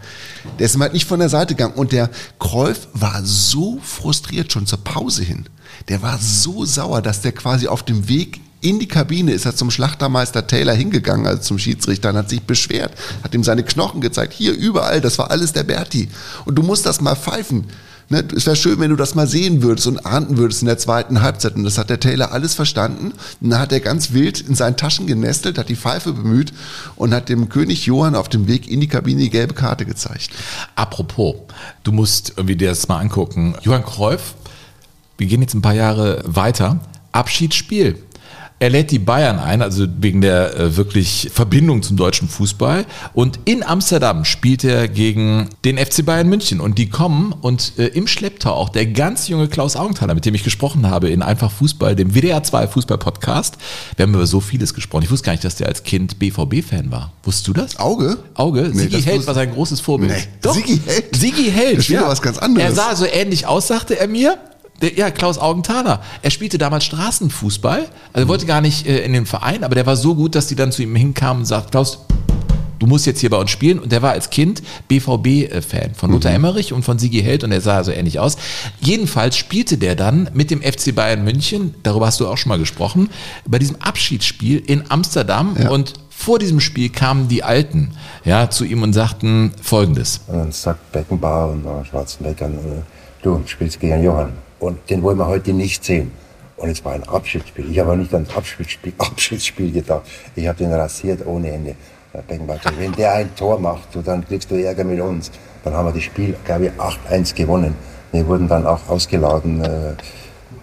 der ist ihm halt nicht von der Seite gegangen. Und der Kreuf war so frustriert schon zur Pause hin. Der war so sauer, dass der quasi auf dem Weg in die Kabine ist er zum Schlachtermeister Taylor hingegangen, also zum Schiedsrichter, und hat sich beschwert, hat ihm seine Knochen gezeigt. Hier, überall, das war alles der Berti. Und du musst das mal pfeifen. Ne, es wäre schön, wenn du das mal sehen würdest und ahnden würdest in der zweiten Halbzeit. Und das hat der Taylor alles verstanden. Und dann hat er ganz wild in seinen Taschen genestelt, hat die Pfeife bemüht und hat dem König Johann auf dem Weg in die Kabine die gelbe Karte gezeigt. Apropos, du musst irgendwie dir das mal angucken. Johann Cruyff, wir gehen jetzt ein paar Jahre weiter. Abschiedsspiel. Er lädt die Bayern ein, also wegen der äh, wirklich Verbindung zum deutschen Fußball. Und in Amsterdam spielt er gegen den FC Bayern München. Und die kommen und äh, im Schlepptau auch der ganz junge Klaus Augenthaler, mit dem ich gesprochen habe in Einfach Fußball, dem WDR 2 Fußball-Podcast. Wir haben über so vieles gesprochen. Ich wusste gar nicht, dass der als Kind BVB-Fan war. Wusstest du das? Auge? Auge. Nee, Sigi Held war sein großes Vorbild. Nee. Doch. Sigi Held? Sigi Held. Das ja. was ganz anderes. Er sah so ähnlich aus, sagte er mir. Der, ja, Klaus Augenthaler. Er spielte damals Straßenfußball. Also er wollte gar nicht äh, in den Verein, aber der war so gut, dass die dann zu ihm hinkamen und sagten, Klaus, du musst jetzt hier bei uns spielen. Und der war als Kind BVB-Fan von Luther mhm. Emmerich und von Sigi Held und er sah so ähnlich aus. Jedenfalls spielte der dann mit dem FC Bayern München, darüber hast du auch schon mal gesprochen, bei diesem Abschiedsspiel in Amsterdam ja. und vor diesem Spiel kamen die Alten ja, zu ihm und sagten Folgendes. Und dann sagt Beckenbauer und Schwarzenbeck an, du spielst gegen Johann. Und den wollen wir heute nicht sehen. Und es war ein Abschiedsspiel. Ich habe nicht ans Abschiedsspiel, Abschiedsspiel gedacht. Ich habe den rasiert ohne Ende. Wenn der ein Tor macht, dann kriegst du Ärger mit uns. Dann haben wir das Spiel, glaube ich, 8-1 gewonnen. Wir wurden dann auch ausgeladen äh,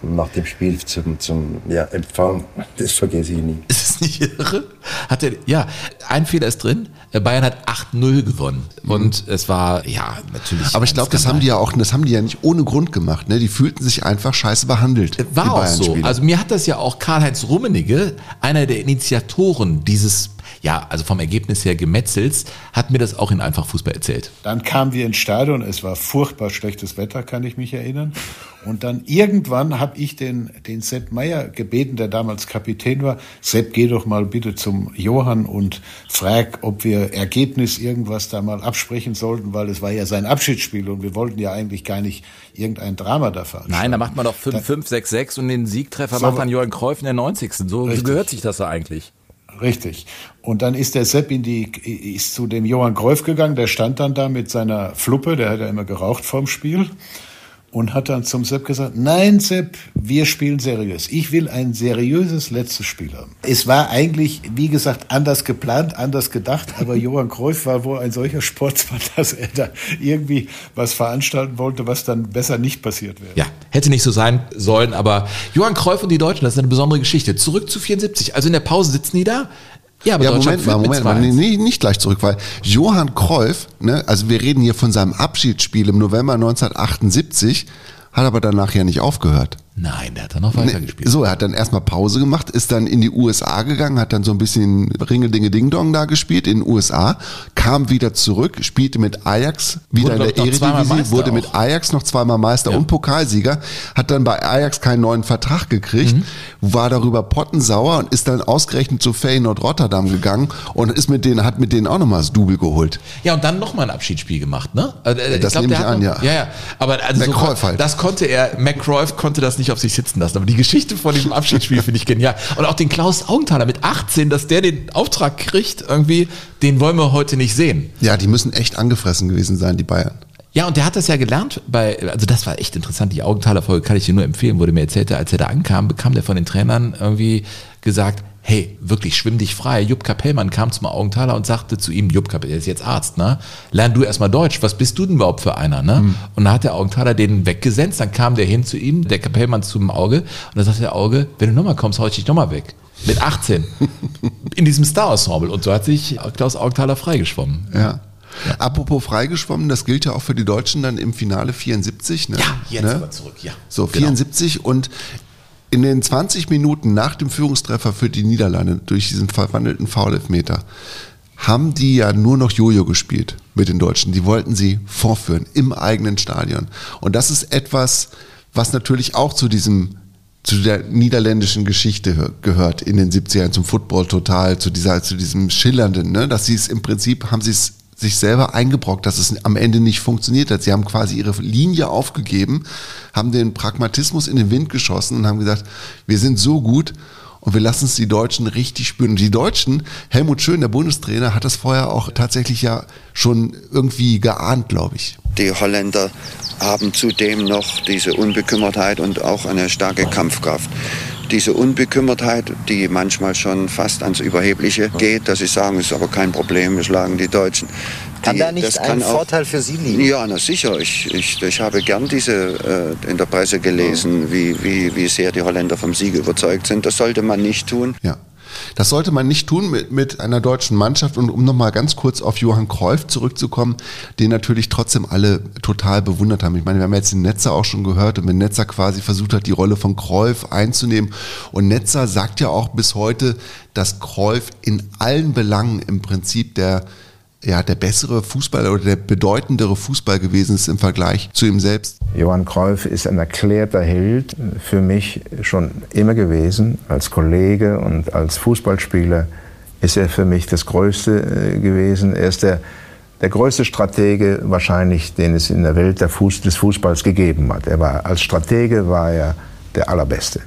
nach dem Spiel zum, zum ja, Empfang. Das vergesse ich nie. Ist es nicht irre? Hat er, ja, ein Fehler ist drin. Äh, Bayern hat 8-0 gewonnen. Mhm. Und es war, ja, natürlich. Aber ich glaube, das haben die ja auch, das haben die ja nicht ohne Grund gemacht. Ne? Die fühlten sich einfach scheiße behandelt. War auch so. Also mir hat das ja auch Karl-Heinz Rummenigge, einer der Initiatoren dieses ja, also vom Ergebnis her gemetzelt, hat mir das auch in Einfachfußball erzählt. Dann kamen wir ins Stadion, es war furchtbar schlechtes Wetter, kann ich mich erinnern. Und dann irgendwann habe ich den, den Sepp Meyer gebeten, der damals Kapitän war, Sepp, geh doch mal bitte zum Johann und frag, ob wir Ergebnis irgendwas da mal absprechen sollten, weil es war ja sein Abschiedsspiel und wir wollten ja eigentlich gar nicht irgendein Drama da fahren. Nein, da macht man doch 5-5-6-6 und den Siegtreffer so, macht dann Johann Kreuf in der 90. So richtig. gehört sich das ja eigentlich. Richtig. Und dann ist der Sepp in die, ist zu dem Johann Kreuf gegangen, der stand dann da mit seiner Fluppe, der hat ja immer geraucht vorm Spiel und hat dann zum Sepp gesagt, nein Sepp, wir spielen seriös. Ich will ein seriöses letztes Spiel haben. Es war eigentlich, wie gesagt, anders geplant, anders gedacht, aber Johann Cruyff war wohl ein solcher Sportsmann, dass er da irgendwie was veranstalten wollte, was dann besser nicht passiert wäre. Ja, hätte nicht so sein sollen, aber Johann Cruyff und die Deutschen, das ist eine besondere Geschichte. Zurück zu 74, also in der Pause sitzen die da, ja, aber ja, Moment mal, Moment mal, nee, nicht gleich zurück, weil Johann Cruyff, ne, also wir reden hier von seinem Abschiedsspiel im November 1978, hat aber danach ja nicht aufgehört. Nein, der hat dann noch weitergespielt. Nee, so, er hat dann erstmal Pause gemacht, ist dann in die USA gegangen, hat dann so ein bisschen Ringeldinge Ding Dong da gespielt in den USA, kam wieder zurück, spielte mit Ajax wieder wurde, in der Eredivisie, wurde auch. mit Ajax noch zweimal Meister ja. und Pokalsieger, hat dann bei Ajax keinen neuen Vertrag gekriegt, mhm. war darüber pottensauer und ist dann ausgerechnet zu Feyenoord Rotterdam gegangen und ist mit denen, hat mit denen auch nochmal das Double geholt. Ja, und dann nochmal ein Abschiedsspiel gemacht, ne? Also, äh, das nehme ich an, noch, ja. Ja, ja. Aber also so, halt. das konnte er, McCroy konnte das nicht nicht auf sich sitzen lassen. Aber die Geschichte von diesem Abschiedsspiel finde ich genial. Und auch den Klaus Augenthaler mit 18, dass der den Auftrag kriegt, irgendwie, den wollen wir heute nicht sehen. Ja, die müssen echt angefressen gewesen sein, die Bayern. Ja, und der hat das ja gelernt bei, also das war echt interessant. Die Augenthaler-Folge kann ich dir nur empfehlen, wurde mir erzählt, als er da ankam, bekam der von den Trainern irgendwie gesagt, hey, wirklich schwimm dich frei. Jupp Kapellmann kam zum Augenthaler und sagte zu ihm, Jupp Kapellmann, der ist jetzt Arzt, ne? Lern du erstmal Deutsch, was bist du denn überhaupt für einer, ne? Mhm. Und dann hat der Augenthaler den weggesenzt, dann kam der hin zu ihm, der Kapellmann zum Auge, und dann sagte der Auge, wenn du nochmal kommst, hau ich dich nochmal weg. Mit 18. in diesem Star-Ensemble. Und so hat sich Klaus Augenthaler freigeschwommen. Ja. Ja. Apropos freigeschwommen, das gilt ja auch für die Deutschen dann im Finale 74. Ne? Ja, jetzt ne? aber zurück, ja. So, 74 genau. und in den 20 Minuten nach dem Führungstreffer für die Niederlande durch diesen verwandelten Foul-Elfmeter haben die ja nur noch Jojo gespielt mit den Deutschen. Die wollten sie vorführen im eigenen Stadion. Und das ist etwas, was natürlich auch zu diesem zu der niederländischen Geschichte gehört in den 70ern, zum Football total, zu dieser, zu diesem schillernden, ne? dass sie es im Prinzip haben sie es sich selber eingebrockt, dass es am Ende nicht funktioniert hat. Sie haben quasi ihre Linie aufgegeben, haben den Pragmatismus in den Wind geschossen und haben gesagt, wir sind so gut und wir lassen es die Deutschen richtig spüren. Und die Deutschen, Helmut Schön, der Bundestrainer, hat das vorher auch tatsächlich ja schon irgendwie geahnt, glaube ich. Die Holländer haben zudem noch diese Unbekümmertheit und auch eine starke Kampfkraft diese Unbekümmertheit, die manchmal schon fast ans Überhebliche geht, dass sie sagen, es ist aber kein Problem, wir schlagen die Deutschen. Kann die, da nicht ein auch, Vorteil für Sie liegen? Ja, na sicher. Ich, ich, ich habe gern diese äh, in der Presse gelesen, wie, wie, wie sehr die Holländer vom Sieg überzeugt sind. Das sollte man nicht tun. Ja. Das sollte man nicht tun mit, mit einer deutschen Mannschaft. Und um nochmal ganz kurz auf Johann Cruyff zurückzukommen, den natürlich trotzdem alle total bewundert haben. Ich meine, wir haben jetzt den Netzer auch schon gehört und wenn Netzer quasi versucht hat, die Rolle von Cruyff einzunehmen. Und Netzer sagt ja auch bis heute, dass Cruyff in allen Belangen im Prinzip der ja, der bessere Fußballer oder der bedeutendere Fußball gewesen ist im Vergleich zu ihm selbst. Johann Cruyff ist ein erklärter Held für mich schon immer gewesen. Als Kollege und als Fußballspieler ist er für mich das Größte äh, gewesen. Er ist der, der größte Stratege wahrscheinlich, den es in der Welt Fuß, des Fußballs gegeben hat. Er war, als Stratege war er der Allerbeste.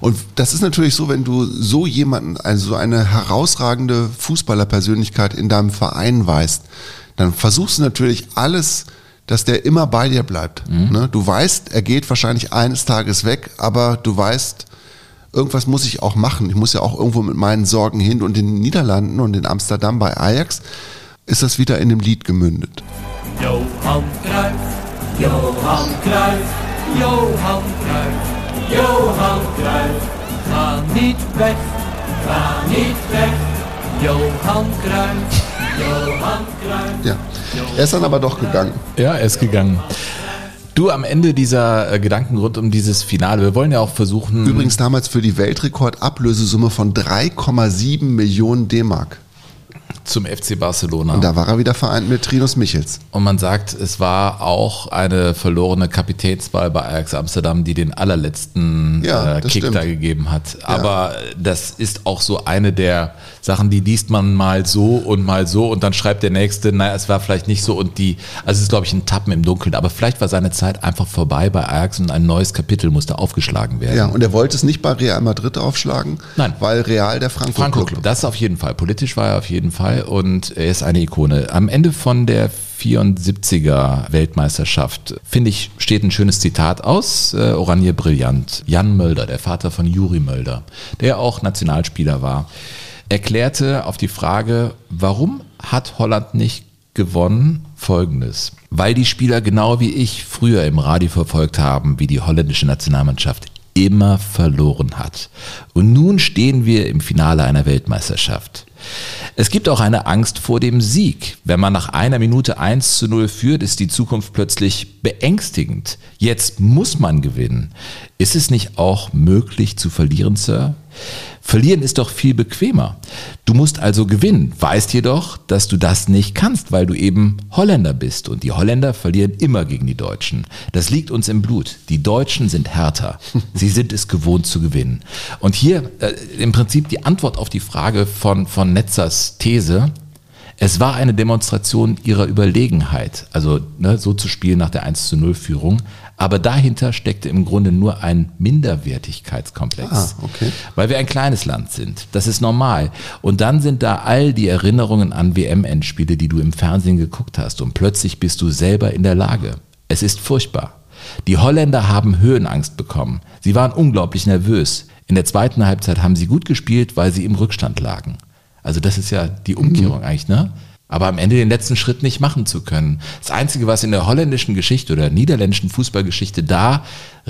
Und das ist natürlich so, wenn du so jemanden, also eine herausragende Fußballerpersönlichkeit in deinem Verein weißt, dann versuchst du natürlich alles, dass der immer bei dir bleibt. Mhm. Ne? Du weißt, er geht wahrscheinlich eines Tages weg, aber du weißt, irgendwas muss ich auch machen. Ich muss ja auch irgendwo mit meinen Sorgen hin. Und in den Niederlanden und in Amsterdam bei Ajax ist das wieder in dem Lied gemündet. Johann Cruyff, Johann Cruyff, Johann Cruyff. Johan Cruijff, ga niet weg, ga niet weg. Johan Cruijff, Johan Cruijff. Ja, er ist dann aber doch gegangen. Ja, er ist gegangen. Du, am Ende dieser äh, Gedanken rund um dieses Finale, wir wollen ja auch versuchen. Übrigens damals für die Weltrekord-Ablösesumme von 3,7 Millionen D-Mark zum FC Barcelona. Und da war er wieder vereint mit Trinus Michels. Und man sagt, es war auch eine verlorene Kapitänswahl bei Ajax Amsterdam, die den allerletzten ja, äh, Kick stimmt. da gegeben hat. Aber ja. das ist auch so eine der Sachen, die liest man mal so und mal so und dann schreibt der Nächste, naja, es war vielleicht nicht so und die, also es ist glaube ich ein Tappen im Dunkeln, aber vielleicht war seine Zeit einfach vorbei bei Ajax und ein neues Kapitel musste aufgeschlagen werden. Ja, und er wollte es nicht bei Real Madrid aufschlagen, Nein. weil Real der Frankfurt Franco Club. Das auf jeden Fall. Politisch war er auf jeden Fall und er ist eine Ikone. Am Ende von der 74er Weltmeisterschaft, finde ich, steht ein schönes Zitat aus, äh, Oranje Brillant. Jan Mölder, der Vater von Juri Mölder, der auch Nationalspieler war, erklärte auf die Frage, warum hat Holland nicht gewonnen, folgendes. Weil die Spieler genau wie ich früher im Radio verfolgt haben, wie die holländische Nationalmannschaft immer verloren hat. Und nun stehen wir im Finale einer Weltmeisterschaft. Es gibt auch eine Angst vor dem Sieg. Wenn man nach einer Minute 1 zu 0 führt, ist die Zukunft plötzlich beängstigend. Jetzt muss man gewinnen. Ist es nicht auch möglich zu verlieren, Sir? Verlieren ist doch viel bequemer. Du musst also gewinnen, weißt jedoch, dass du das nicht kannst, weil du eben Holländer bist. Und die Holländer verlieren immer gegen die Deutschen. Das liegt uns im Blut. Die Deutschen sind härter. Sie sind es gewohnt zu gewinnen. Und hier äh, im Prinzip die Antwort auf die Frage von, von Netzers These. Es war eine Demonstration ihrer Überlegenheit, also ne, so zu spielen nach der 1 zu 0 Führung. Aber dahinter steckte im Grunde nur ein Minderwertigkeitskomplex. Ah, okay. Weil wir ein kleines Land sind. Das ist normal. Und dann sind da all die Erinnerungen an WM-Endspiele, die du im Fernsehen geguckt hast. Und plötzlich bist du selber in der Lage. Es ist furchtbar. Die Holländer haben Höhenangst bekommen. Sie waren unglaublich nervös. In der zweiten Halbzeit haben sie gut gespielt, weil sie im Rückstand lagen. Also das ist ja die Umkehrung mhm. eigentlich, ne? Aber am Ende den letzten Schritt nicht machen zu können. Das Einzige, was in der holländischen Geschichte oder niederländischen Fußballgeschichte da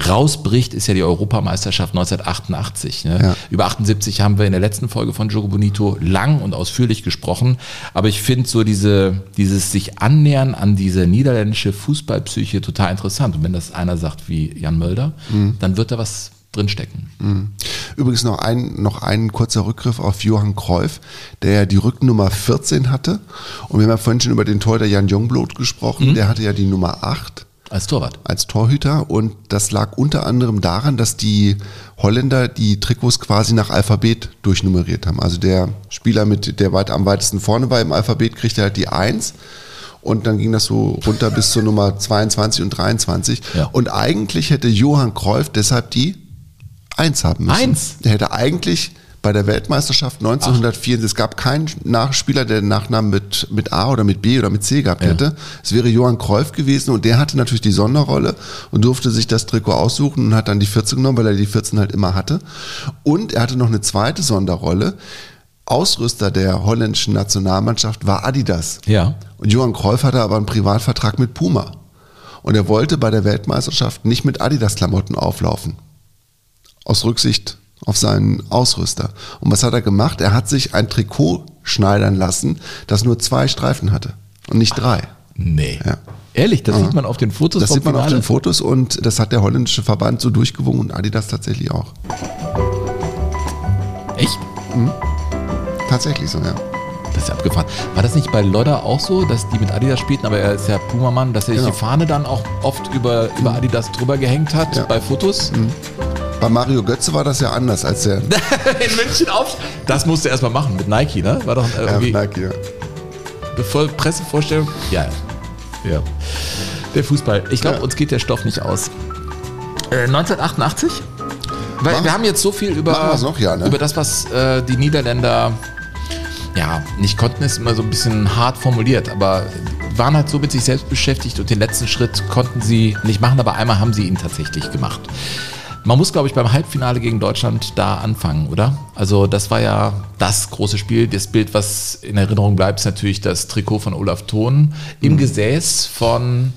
rausbricht, ist ja die Europameisterschaft 1988. Ne? Ja. Über 78 haben wir in der letzten Folge von Jogo Bonito lang und ausführlich gesprochen. Aber ich finde so diese, dieses sich annähern an diese niederländische Fußballpsyche total interessant. Und wenn das einer sagt wie Jan Mölder, mhm. dann wird da was drinstecken. Mhm. Übrigens noch ein, noch ein kurzer Rückgriff auf Johann Kreuf, der die Rücknummer 14 hatte. Und wir haben ja vorhin schon über den Torhüter Jan Jongbloth gesprochen. Mhm. Der hatte ja die Nummer 8. Als Torwart. Als Torhüter. Und das lag unter anderem daran, dass die Holländer die Trikots quasi nach Alphabet durchnummeriert haben. Also der Spieler, mit der weit, am weitesten vorne war im Alphabet, kriegte halt die 1 und dann ging das so runter bis zur Nummer 22 und 23. Ja. Und eigentlich hätte Johann Kreuf deshalb die eins haben müssen. Eins? Der hätte eigentlich bei der Weltmeisterschaft 1904, Ach. es gab keinen Nachspieler, der den Nachnamen mit, mit A oder mit B oder mit C gehabt hätte. Ja. Es wäre Johann Kreuf gewesen und der hatte natürlich die Sonderrolle und durfte sich das Trikot aussuchen und hat dann die 14 genommen, weil er die 14 halt immer hatte. Und er hatte noch eine zweite Sonderrolle. Ausrüster der holländischen Nationalmannschaft war Adidas. Ja. Und Johann Kreuf hatte aber einen Privatvertrag mit Puma. Und er wollte bei der Weltmeisterschaft nicht mit Adidas-Klamotten auflaufen aus Rücksicht auf seinen Ausrüster. Und was hat er gemacht? Er hat sich ein Trikot schneidern lassen, das nur zwei Streifen hatte und nicht drei. Nee. Ja. Ehrlich, das ja. sieht man auf den Fotos. Das sieht man Finale. auf den Fotos und das hat der holländische Verband so durchgewungen und Adidas tatsächlich auch. Echt? Mhm. Tatsächlich so, ja. Das ist ja abgefahren. War das nicht bei Lodder auch so, dass die mit Adidas spielten, aber er ist ja Puma-Mann, dass er genau. die Fahne dann auch oft über, über mhm. Adidas drüber gehängt hat ja. bei Fotos? Mhm. Bei Mario Götze war das ja anders als der. In München auf. Das musste er erstmal machen mit Nike, ne? War doch irgendwie. Ja, Nike, ja. Bevor Pressevorstellung. Ja, ja. Der Fußball. Ich glaube, ja. uns geht der Stoff nicht aus. Äh, 1988? Weil Mach, wir haben jetzt so viel über, noch, ja, ne? über das, was äh, die Niederländer ja nicht konnten, ist immer so ein bisschen hart formuliert, aber waren halt so mit sich selbst beschäftigt und den letzten Schritt konnten sie nicht machen, aber einmal haben sie ihn tatsächlich gemacht. Man muss, glaube ich, beim Halbfinale gegen Deutschland da anfangen, oder? Also das war ja das große Spiel. Das Bild, was in Erinnerung bleibt, ist natürlich das Trikot von Olaf Thon im mhm. Gesäß von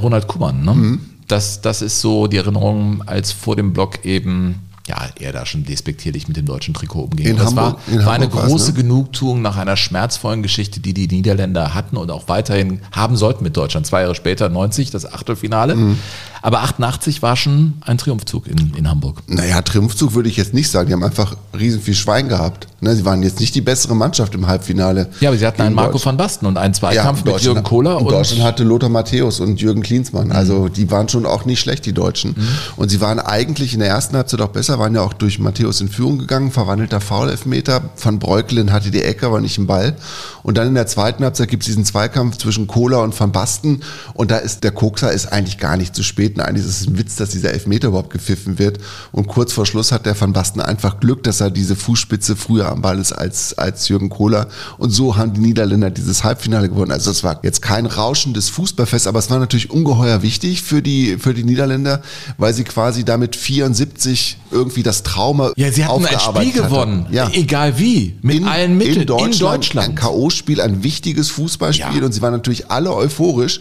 Ronald Kumann. Ne? Mhm. Das, das ist so die Erinnerung, als vor dem Block eben ja, er da schon despektierlich mit dem deutschen Trikot umging. In das Hamburg, war, war eine große ne? Genugtuung nach einer schmerzvollen Geschichte, die die Niederländer hatten und auch weiterhin haben sollten mit Deutschland. Zwei Jahre später, 90, das Achtelfinale. Mhm. Aber 88 war schon ein Triumphzug in, in Hamburg. Naja, Triumphzug würde ich jetzt nicht sagen. Die haben einfach riesen viel Schwein gehabt. Ne, sie waren jetzt nicht die bessere Mannschaft im Halbfinale. Ja, aber sie hatten einen Marco van Basten und einen Zweikampf ja, mit Jürgen Kohler. Und Deutschland hatte Lothar Matthäus und Jürgen Klinsmann. Also mhm. die waren schon auch nicht schlecht, die Deutschen. Mhm. Und sie waren eigentlich in der ersten Halbzeit auch besser, waren ja auch durch Matthäus in Führung gegangen, verwandelter Foul-Elfmeter. Van Breukelen hatte die Ecke, aber nicht im Ball. Und dann in der zweiten Halbzeit gibt es diesen Zweikampf zwischen Kohler und Van Basten. Und da ist der Kokser ist eigentlich gar nicht zu spät. eigentlich ist ein Witz, dass dieser Elfmeter überhaupt gepfiffen wird. Und kurz vor Schluss hat der Van Basten einfach Glück, dass er diese Fußspitze früher am Ball ist als, als Jürgen Kohler. Und so haben die Niederländer dieses Halbfinale gewonnen. Also es war jetzt kein rauschendes Fußballfest, aber es war natürlich ungeheuer wichtig für die, für die Niederländer, weil sie quasi damit 74 irgendwie das Trauma Ja, sie hatten ein Spiel gewonnen. Ja. Egal wie. Mit in, allen Mitteln. In Deutschland. In Deutschland. Ein K.O.-Spiel, ein wichtiges Fußballspiel. Ja. Und sie waren natürlich alle euphorisch.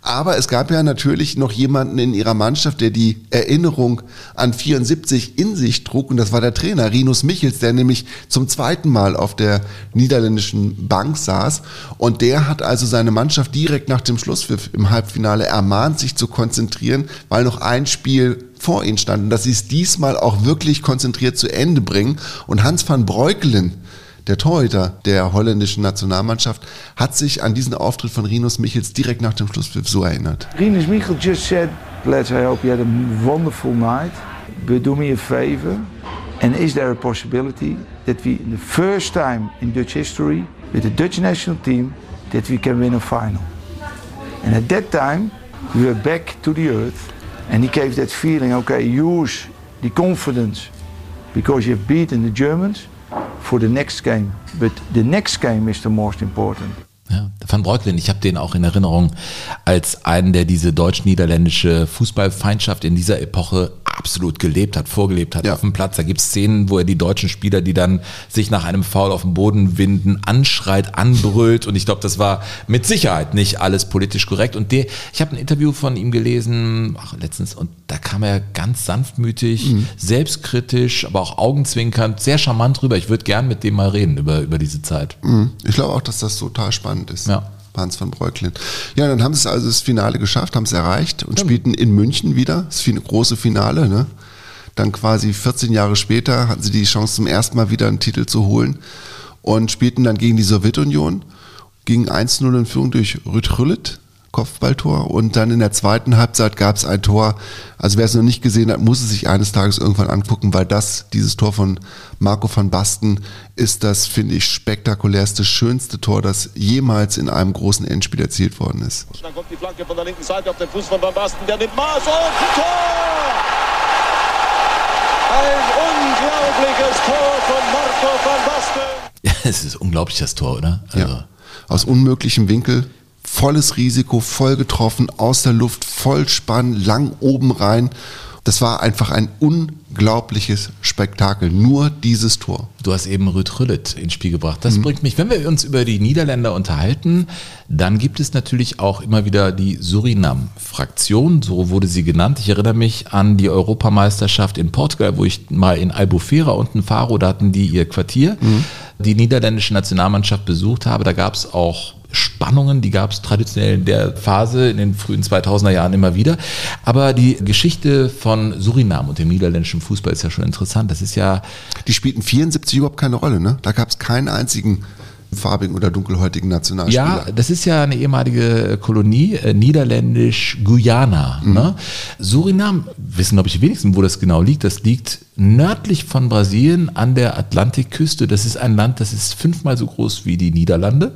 Aber es gab ja natürlich noch jemanden in ihrer Mannschaft, der die Erinnerung an 74 in sich trug. Und das war der Trainer, Rinus Michels, der nämlich zum zweiten Mal auf der niederländischen Bank saß. Und der hat also seine Mannschaft direkt nach dem Schlusspfiff im Halbfinale ermahnt, sich zu konzentrieren, weil noch ein Spiel vor ihnen stand. Und dass sie es diesmal auch wirklich konzentriert zu Ende bringen. Und Hans van Breukelen, der Torhüter der holländischen Nationalmannschaft, hat sich an diesen Auftritt von Rinus Michels direkt nach dem Schlusspfiff so erinnert. Rinus Michels just said, "Let's I hope you had a wonderful night. But do me a favor, and is there a possibility that we, the first time in Dutch history, with the Dutch national team, that we can win a final?" And at that time, we were back to the earth, and he gave that feeling. Okay, use the confidence because you've beaten the Germans for the next game. But the next game is the most important. Ja, Van Breukelen, ich habe den auch in Erinnerung als einen, der diese deutsch-niederländische Fußballfeindschaft in dieser Epoche absolut gelebt hat, vorgelebt hat ja. auf dem Platz. Da gibt es Szenen, wo er die deutschen Spieler, die dann sich nach einem Foul auf dem Boden winden, anschreit, anbrüllt. Und ich glaube, das war mit Sicherheit nicht alles politisch korrekt. Und der, ich habe ein Interview von ihm gelesen, ach, letztens, und da kam er ganz sanftmütig, mhm. selbstkritisch, aber auch augenzwinkernd, sehr charmant drüber. Ich würde gern mit dem mal reden über, über diese Zeit. Mhm. Ich glaube auch, dass das total spannend ist. Ja. Hans van Breuklin. Ja, dann haben sie es also das Finale geschafft, haben es erreicht und ja. spielten in München wieder, das große Finale. Ne? Dann quasi 14 Jahre später hatten sie die Chance zum ersten Mal wieder einen Titel zu holen und spielten dann gegen die Sowjetunion, gingen 1-0 in Führung durch Rüd Kopfballtor und dann in der zweiten Halbzeit gab es ein Tor. Also wer es noch nicht gesehen hat, muss es sich eines Tages irgendwann angucken, weil das, dieses Tor von Marco van Basten, ist das, finde ich, spektakulärste, schönste Tor, das jemals in einem großen Endspiel erzielt worden ist. Dann kommt die Flanke von der linken Seite auf den Fuß von Van Basten, der nimmt Maß und Tor! Ein unglaubliches Tor von Marco van Basten. es ist unglaublich, das Tor, oder? Also. Ja. Aus unmöglichem Winkel volles Risiko, voll getroffen, aus der Luft, voll spannen, lang oben rein. Das war einfach ein unglaubliches Spektakel. Nur dieses Tor. Du hast eben Rüd Rüllet ins Spiel gebracht. Das mhm. bringt mich, wenn wir uns über die Niederländer unterhalten, dann gibt es natürlich auch immer wieder die Surinam-Fraktion. So wurde sie genannt. Ich erinnere mich an die Europameisterschaft in Portugal, wo ich mal in Albufeira unten fahre. Da hatten die ihr Quartier. Mhm. Die niederländische Nationalmannschaft besucht habe. Da gab es auch Spannungen, die gab es traditionell in der Phase in den frühen 2000er Jahren immer wieder. Aber die Geschichte von Surinam und dem niederländischen Fußball ist ja schon interessant. Das ist ja. Die spielten 74 überhaupt keine Rolle, ne? Da gab es keinen einzigen farbigen oder dunkelhäutigen Nationalspieler. Ja, das ist ja eine ehemalige Kolonie, äh, niederländisch-Guyana. Mhm. Ne? Surinam, wissen glaube ich die wenigsten, wo das genau liegt. Das liegt nördlich von Brasilien an der Atlantikküste. Das ist ein Land, das ist fünfmal so groß wie die Niederlande.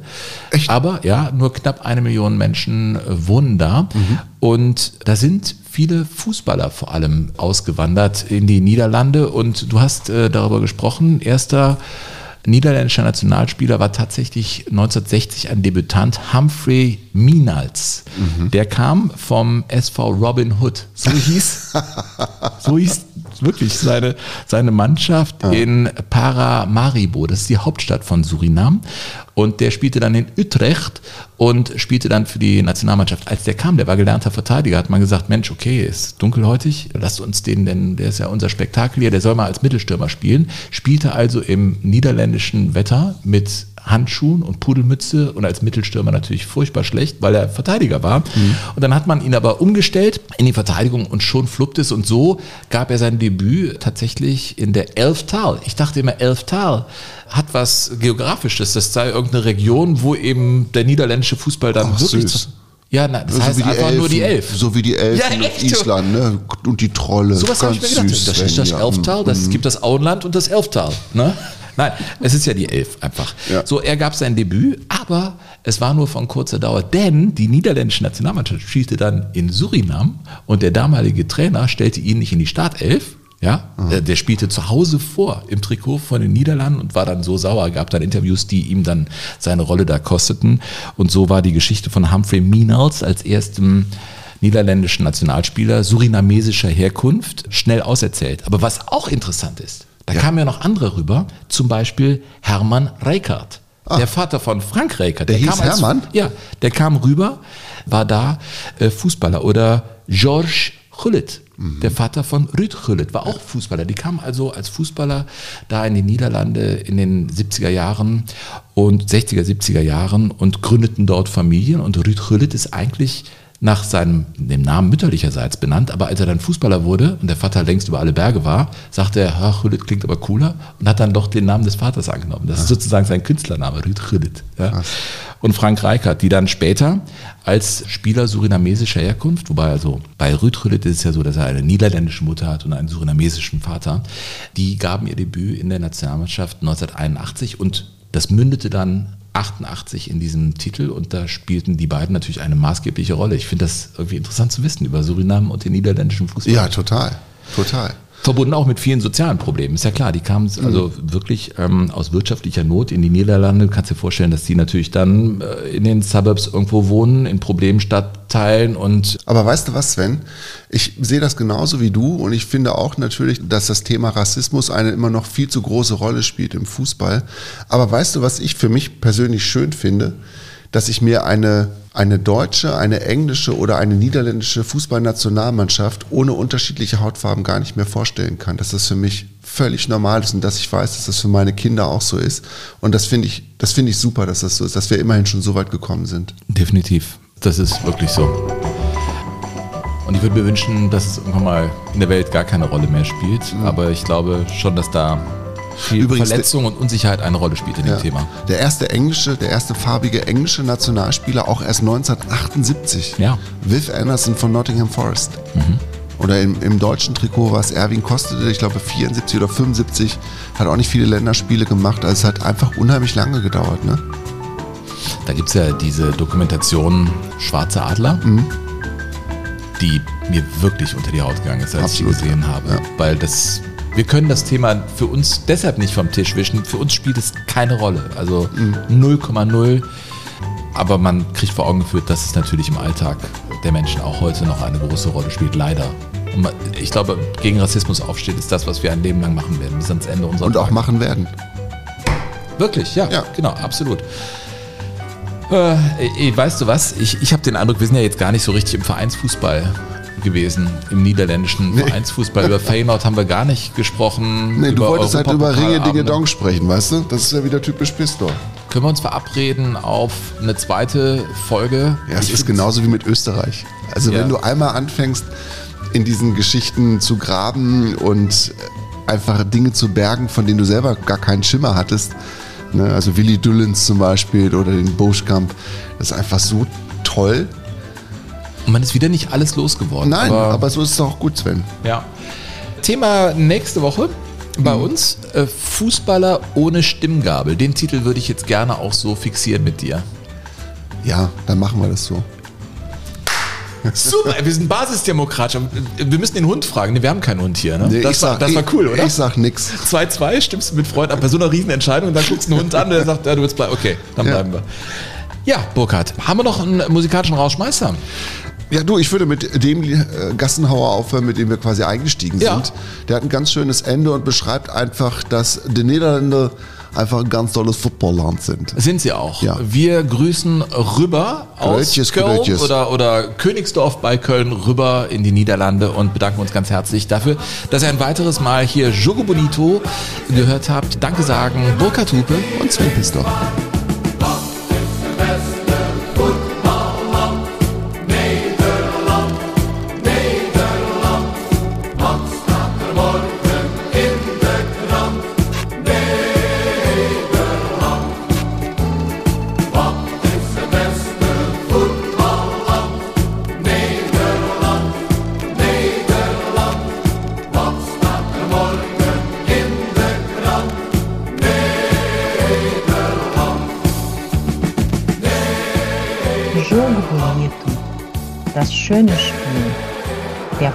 Echt? Aber ja, nur knapp eine Million Menschen äh, wohnen da. Mhm. Und da sind viele Fußballer vor allem ausgewandert in die Niederlande. Und du hast äh, darüber gesprochen, erster niederländischer Nationalspieler war tatsächlich 1960 ein Debütant, Humphrey Minals. Mhm. Der kam vom SV Robin Hood. So hieß, so hieß wirklich seine, seine Mannschaft ja. in Paramaribo, das ist die Hauptstadt von Surinam. Und der spielte dann in Utrecht und spielte dann für die Nationalmannschaft. Als der kam, der war gelernter Verteidiger, hat man gesagt, Mensch, okay, ist dunkelhäutig, lasst uns den, denn der ist ja unser Spektakel hier, der soll mal als Mittelstürmer spielen. Spielte also im niederländischen Wetter mit Handschuhen und Pudelmütze und als Mittelstürmer natürlich furchtbar schlecht, weil er Verteidiger war. Mhm. Und dann hat man ihn aber umgestellt in die Verteidigung und schon fluppt es und so gab er sein Debüt tatsächlich in der Elftal. Ich dachte immer, Elftal hat was Geografisches, das sei irgendeine Region, wo eben der niederländische Fußball dann Ach, wirklich... Süß. Ja, na, das so heißt einfach Elfen, nur die Elf. So wie die Elfen ja, in Island, ne? Und die Trolle. So was habe ich mir gedacht. Süß, das ist das Elftal, das, es gibt das Auenland und das Elftal. Ne? Nein, es ist ja die Elf einfach. Ja. So, er gab sein Debüt, aber es war nur von kurzer Dauer, denn die niederländische Nationalmannschaft spielte dann in Surinam und der damalige Trainer stellte ihn nicht in die Startelf, ja, mhm. der spielte zu Hause vor im Trikot von den Niederlanden und war dann so sauer, gab dann Interviews, die ihm dann seine Rolle da kosteten. Und so war die Geschichte von Humphrey Meanals als erstem niederländischen Nationalspieler surinamesischer Herkunft schnell auserzählt. Aber was auch interessant ist, da ja. kamen ja noch andere rüber, zum Beispiel Hermann Reikart. Ah. Der Vater von Frank Reikart. Der, der hieß als, Hermann? Ja, der kam rüber, war da äh, Fußballer. Oder Georges Gullit, mhm. der Vater von Ruud Gullit, war auch Fußballer. Die kamen also als Fußballer da in die Niederlande in den 70er Jahren und 60er, 70er Jahren und gründeten dort Familien. Und Ruud Gullit ist eigentlich nach seinem dem Namen mütterlicherseits benannt, aber als er dann Fußballer wurde und der Vater längst über alle Berge war, sagte er, Herr Rüdit klingt aber cooler und hat dann doch den Namen des Vaters angenommen. Das ja. ist sozusagen sein Künstlername, Rüd Rüdit. Ja. Und Frank Reichert, die dann später als Spieler surinamesischer Herkunft, wobei also bei Rüd Rüdit ist es ja so, dass er eine niederländische Mutter hat und einen surinamesischen Vater, die gaben ihr Debüt in der Nationalmannschaft 1981 und das mündete dann 88 in diesem Titel und da spielten die beiden natürlich eine maßgebliche Rolle. Ich finde das irgendwie interessant zu wissen über Suriname und den niederländischen Fußball. Ja, total, total. Verbunden auch mit vielen sozialen Problemen. Ist ja klar, die kamen mhm. also wirklich ähm, aus wirtschaftlicher Not in die Niederlande. Du kannst dir vorstellen, dass die natürlich dann äh, in den Suburbs irgendwo wohnen, in Problemstadtteilen und. Aber weißt du was, Sven? Ich sehe das genauso wie du und ich finde auch natürlich, dass das Thema Rassismus eine immer noch viel zu große Rolle spielt im Fußball. Aber weißt du, was ich für mich persönlich schön finde? Dass ich mir eine eine deutsche, eine englische oder eine niederländische Fußballnationalmannschaft ohne unterschiedliche Hautfarben gar nicht mehr vorstellen kann. Dass das für mich völlig normal ist und dass ich weiß, dass das für meine Kinder auch so ist. Und das finde ich, das finde ich super, dass das so ist, dass wir immerhin schon so weit gekommen sind. Definitiv. Das ist wirklich so. Und ich würde mir wünschen, dass es irgendwann mal in der Welt gar keine Rolle mehr spielt. Mhm. Aber ich glaube schon, dass da viel Übrigens, Verletzung und Unsicherheit eine Rolle spielt in dem Thema. Der erste englische, der erste farbige englische Nationalspieler auch erst 1978. Ja. Viv Anderson von Nottingham Forest. Mhm. Oder im, im, deutschen Trikot war es Erwin Kostede, ich glaube 74 oder 75, hat auch nicht viele Länderspiele gemacht, also es hat einfach unheimlich lange gedauert. Ne? Da gibt es ja diese Dokumentation Schwarze Adler, mhm. die mir wirklich unter die Haut gegangen ist, als Absolut. ich sie gesehen habe. Ja. Weil das wir können das Thema für uns deshalb nicht vom Tisch wischen. Für uns spielt es keine Rolle. Also 0,0. Mhm. Aber man kriegt vor Augen geführt, dass es natürlich im Alltag der Menschen auch heute noch eine große Rolle spielt, leider. Und ich glaube, gegen Rassismus aufsteht, ist das, was wir ein Leben lang machen werden, bis ans Ende unserer Und auch machen werden. Wirklich, ja, ja. genau, absolut. Äh, weißt du was? Ich, ich habe den Eindruck, wir sind ja jetzt gar nicht so richtig im Vereinsfußball gewesen im niederländischen nee. Vereinsfußball. Über Feyenoord haben wir gar nicht gesprochen. Nee, du wolltest halt über Ringe Dinge Dong sprechen, weißt du? Das ist ja wieder typisch Pistor. Können wir uns verabreden auf eine zweite Folge? Ja, es ist genauso wie mit Österreich. Also ja. wenn du einmal anfängst, in diesen Geschichten zu graben und einfach Dinge zu bergen, von denen du selber gar keinen Schimmer hattest, ne? also Willy Dullens zum Beispiel oder den Boschkamp, das ist einfach so toll und man ist wieder nicht alles losgeworden. Nein, aber, aber so ist es auch gut, Sven. Ja. Thema nächste Woche bei mhm. uns: äh, Fußballer ohne Stimmgabel. Den Titel würde ich jetzt gerne auch so fixieren mit dir. Ja, dann machen wir das so. Super, wir sind basisdemokratisch. Wir müssen den Hund fragen. Nee, wir haben keinen Hund hier. Ne? Nee, das, sag, war, das war cool, oder? Ich sag nix. 2-2, stimmst du mit Freunden ab bei so einer Riesenentscheidung und dann guckst du einen Hund an und der sagt, ja, du willst bleiben. Okay, dann ja. bleiben wir. Ja, Burkhard, haben wir noch einen musikalischen Rausschmeißer? Ja, du, ich würde mit dem äh, Gassenhauer aufhören, mit dem wir quasi eingestiegen Ja. sind. Der hat ein ganz schönes Ende und beschreibt einfach, dass die Niederländer einfach ein ganz tolles Footballland sind. Sind sie auch. Ja. Wir grüßen rüber Grüetjes, aus Köln grüetjes. oder, oder Königsdorf bei Köln rüber in die Niederlande und bedanken uns ganz herzlich dafür, dass ihr ein weiteres Mal hier Jogo Bonito gehört habt. Danke sagen Burkhard Hupe und Sven Pistor.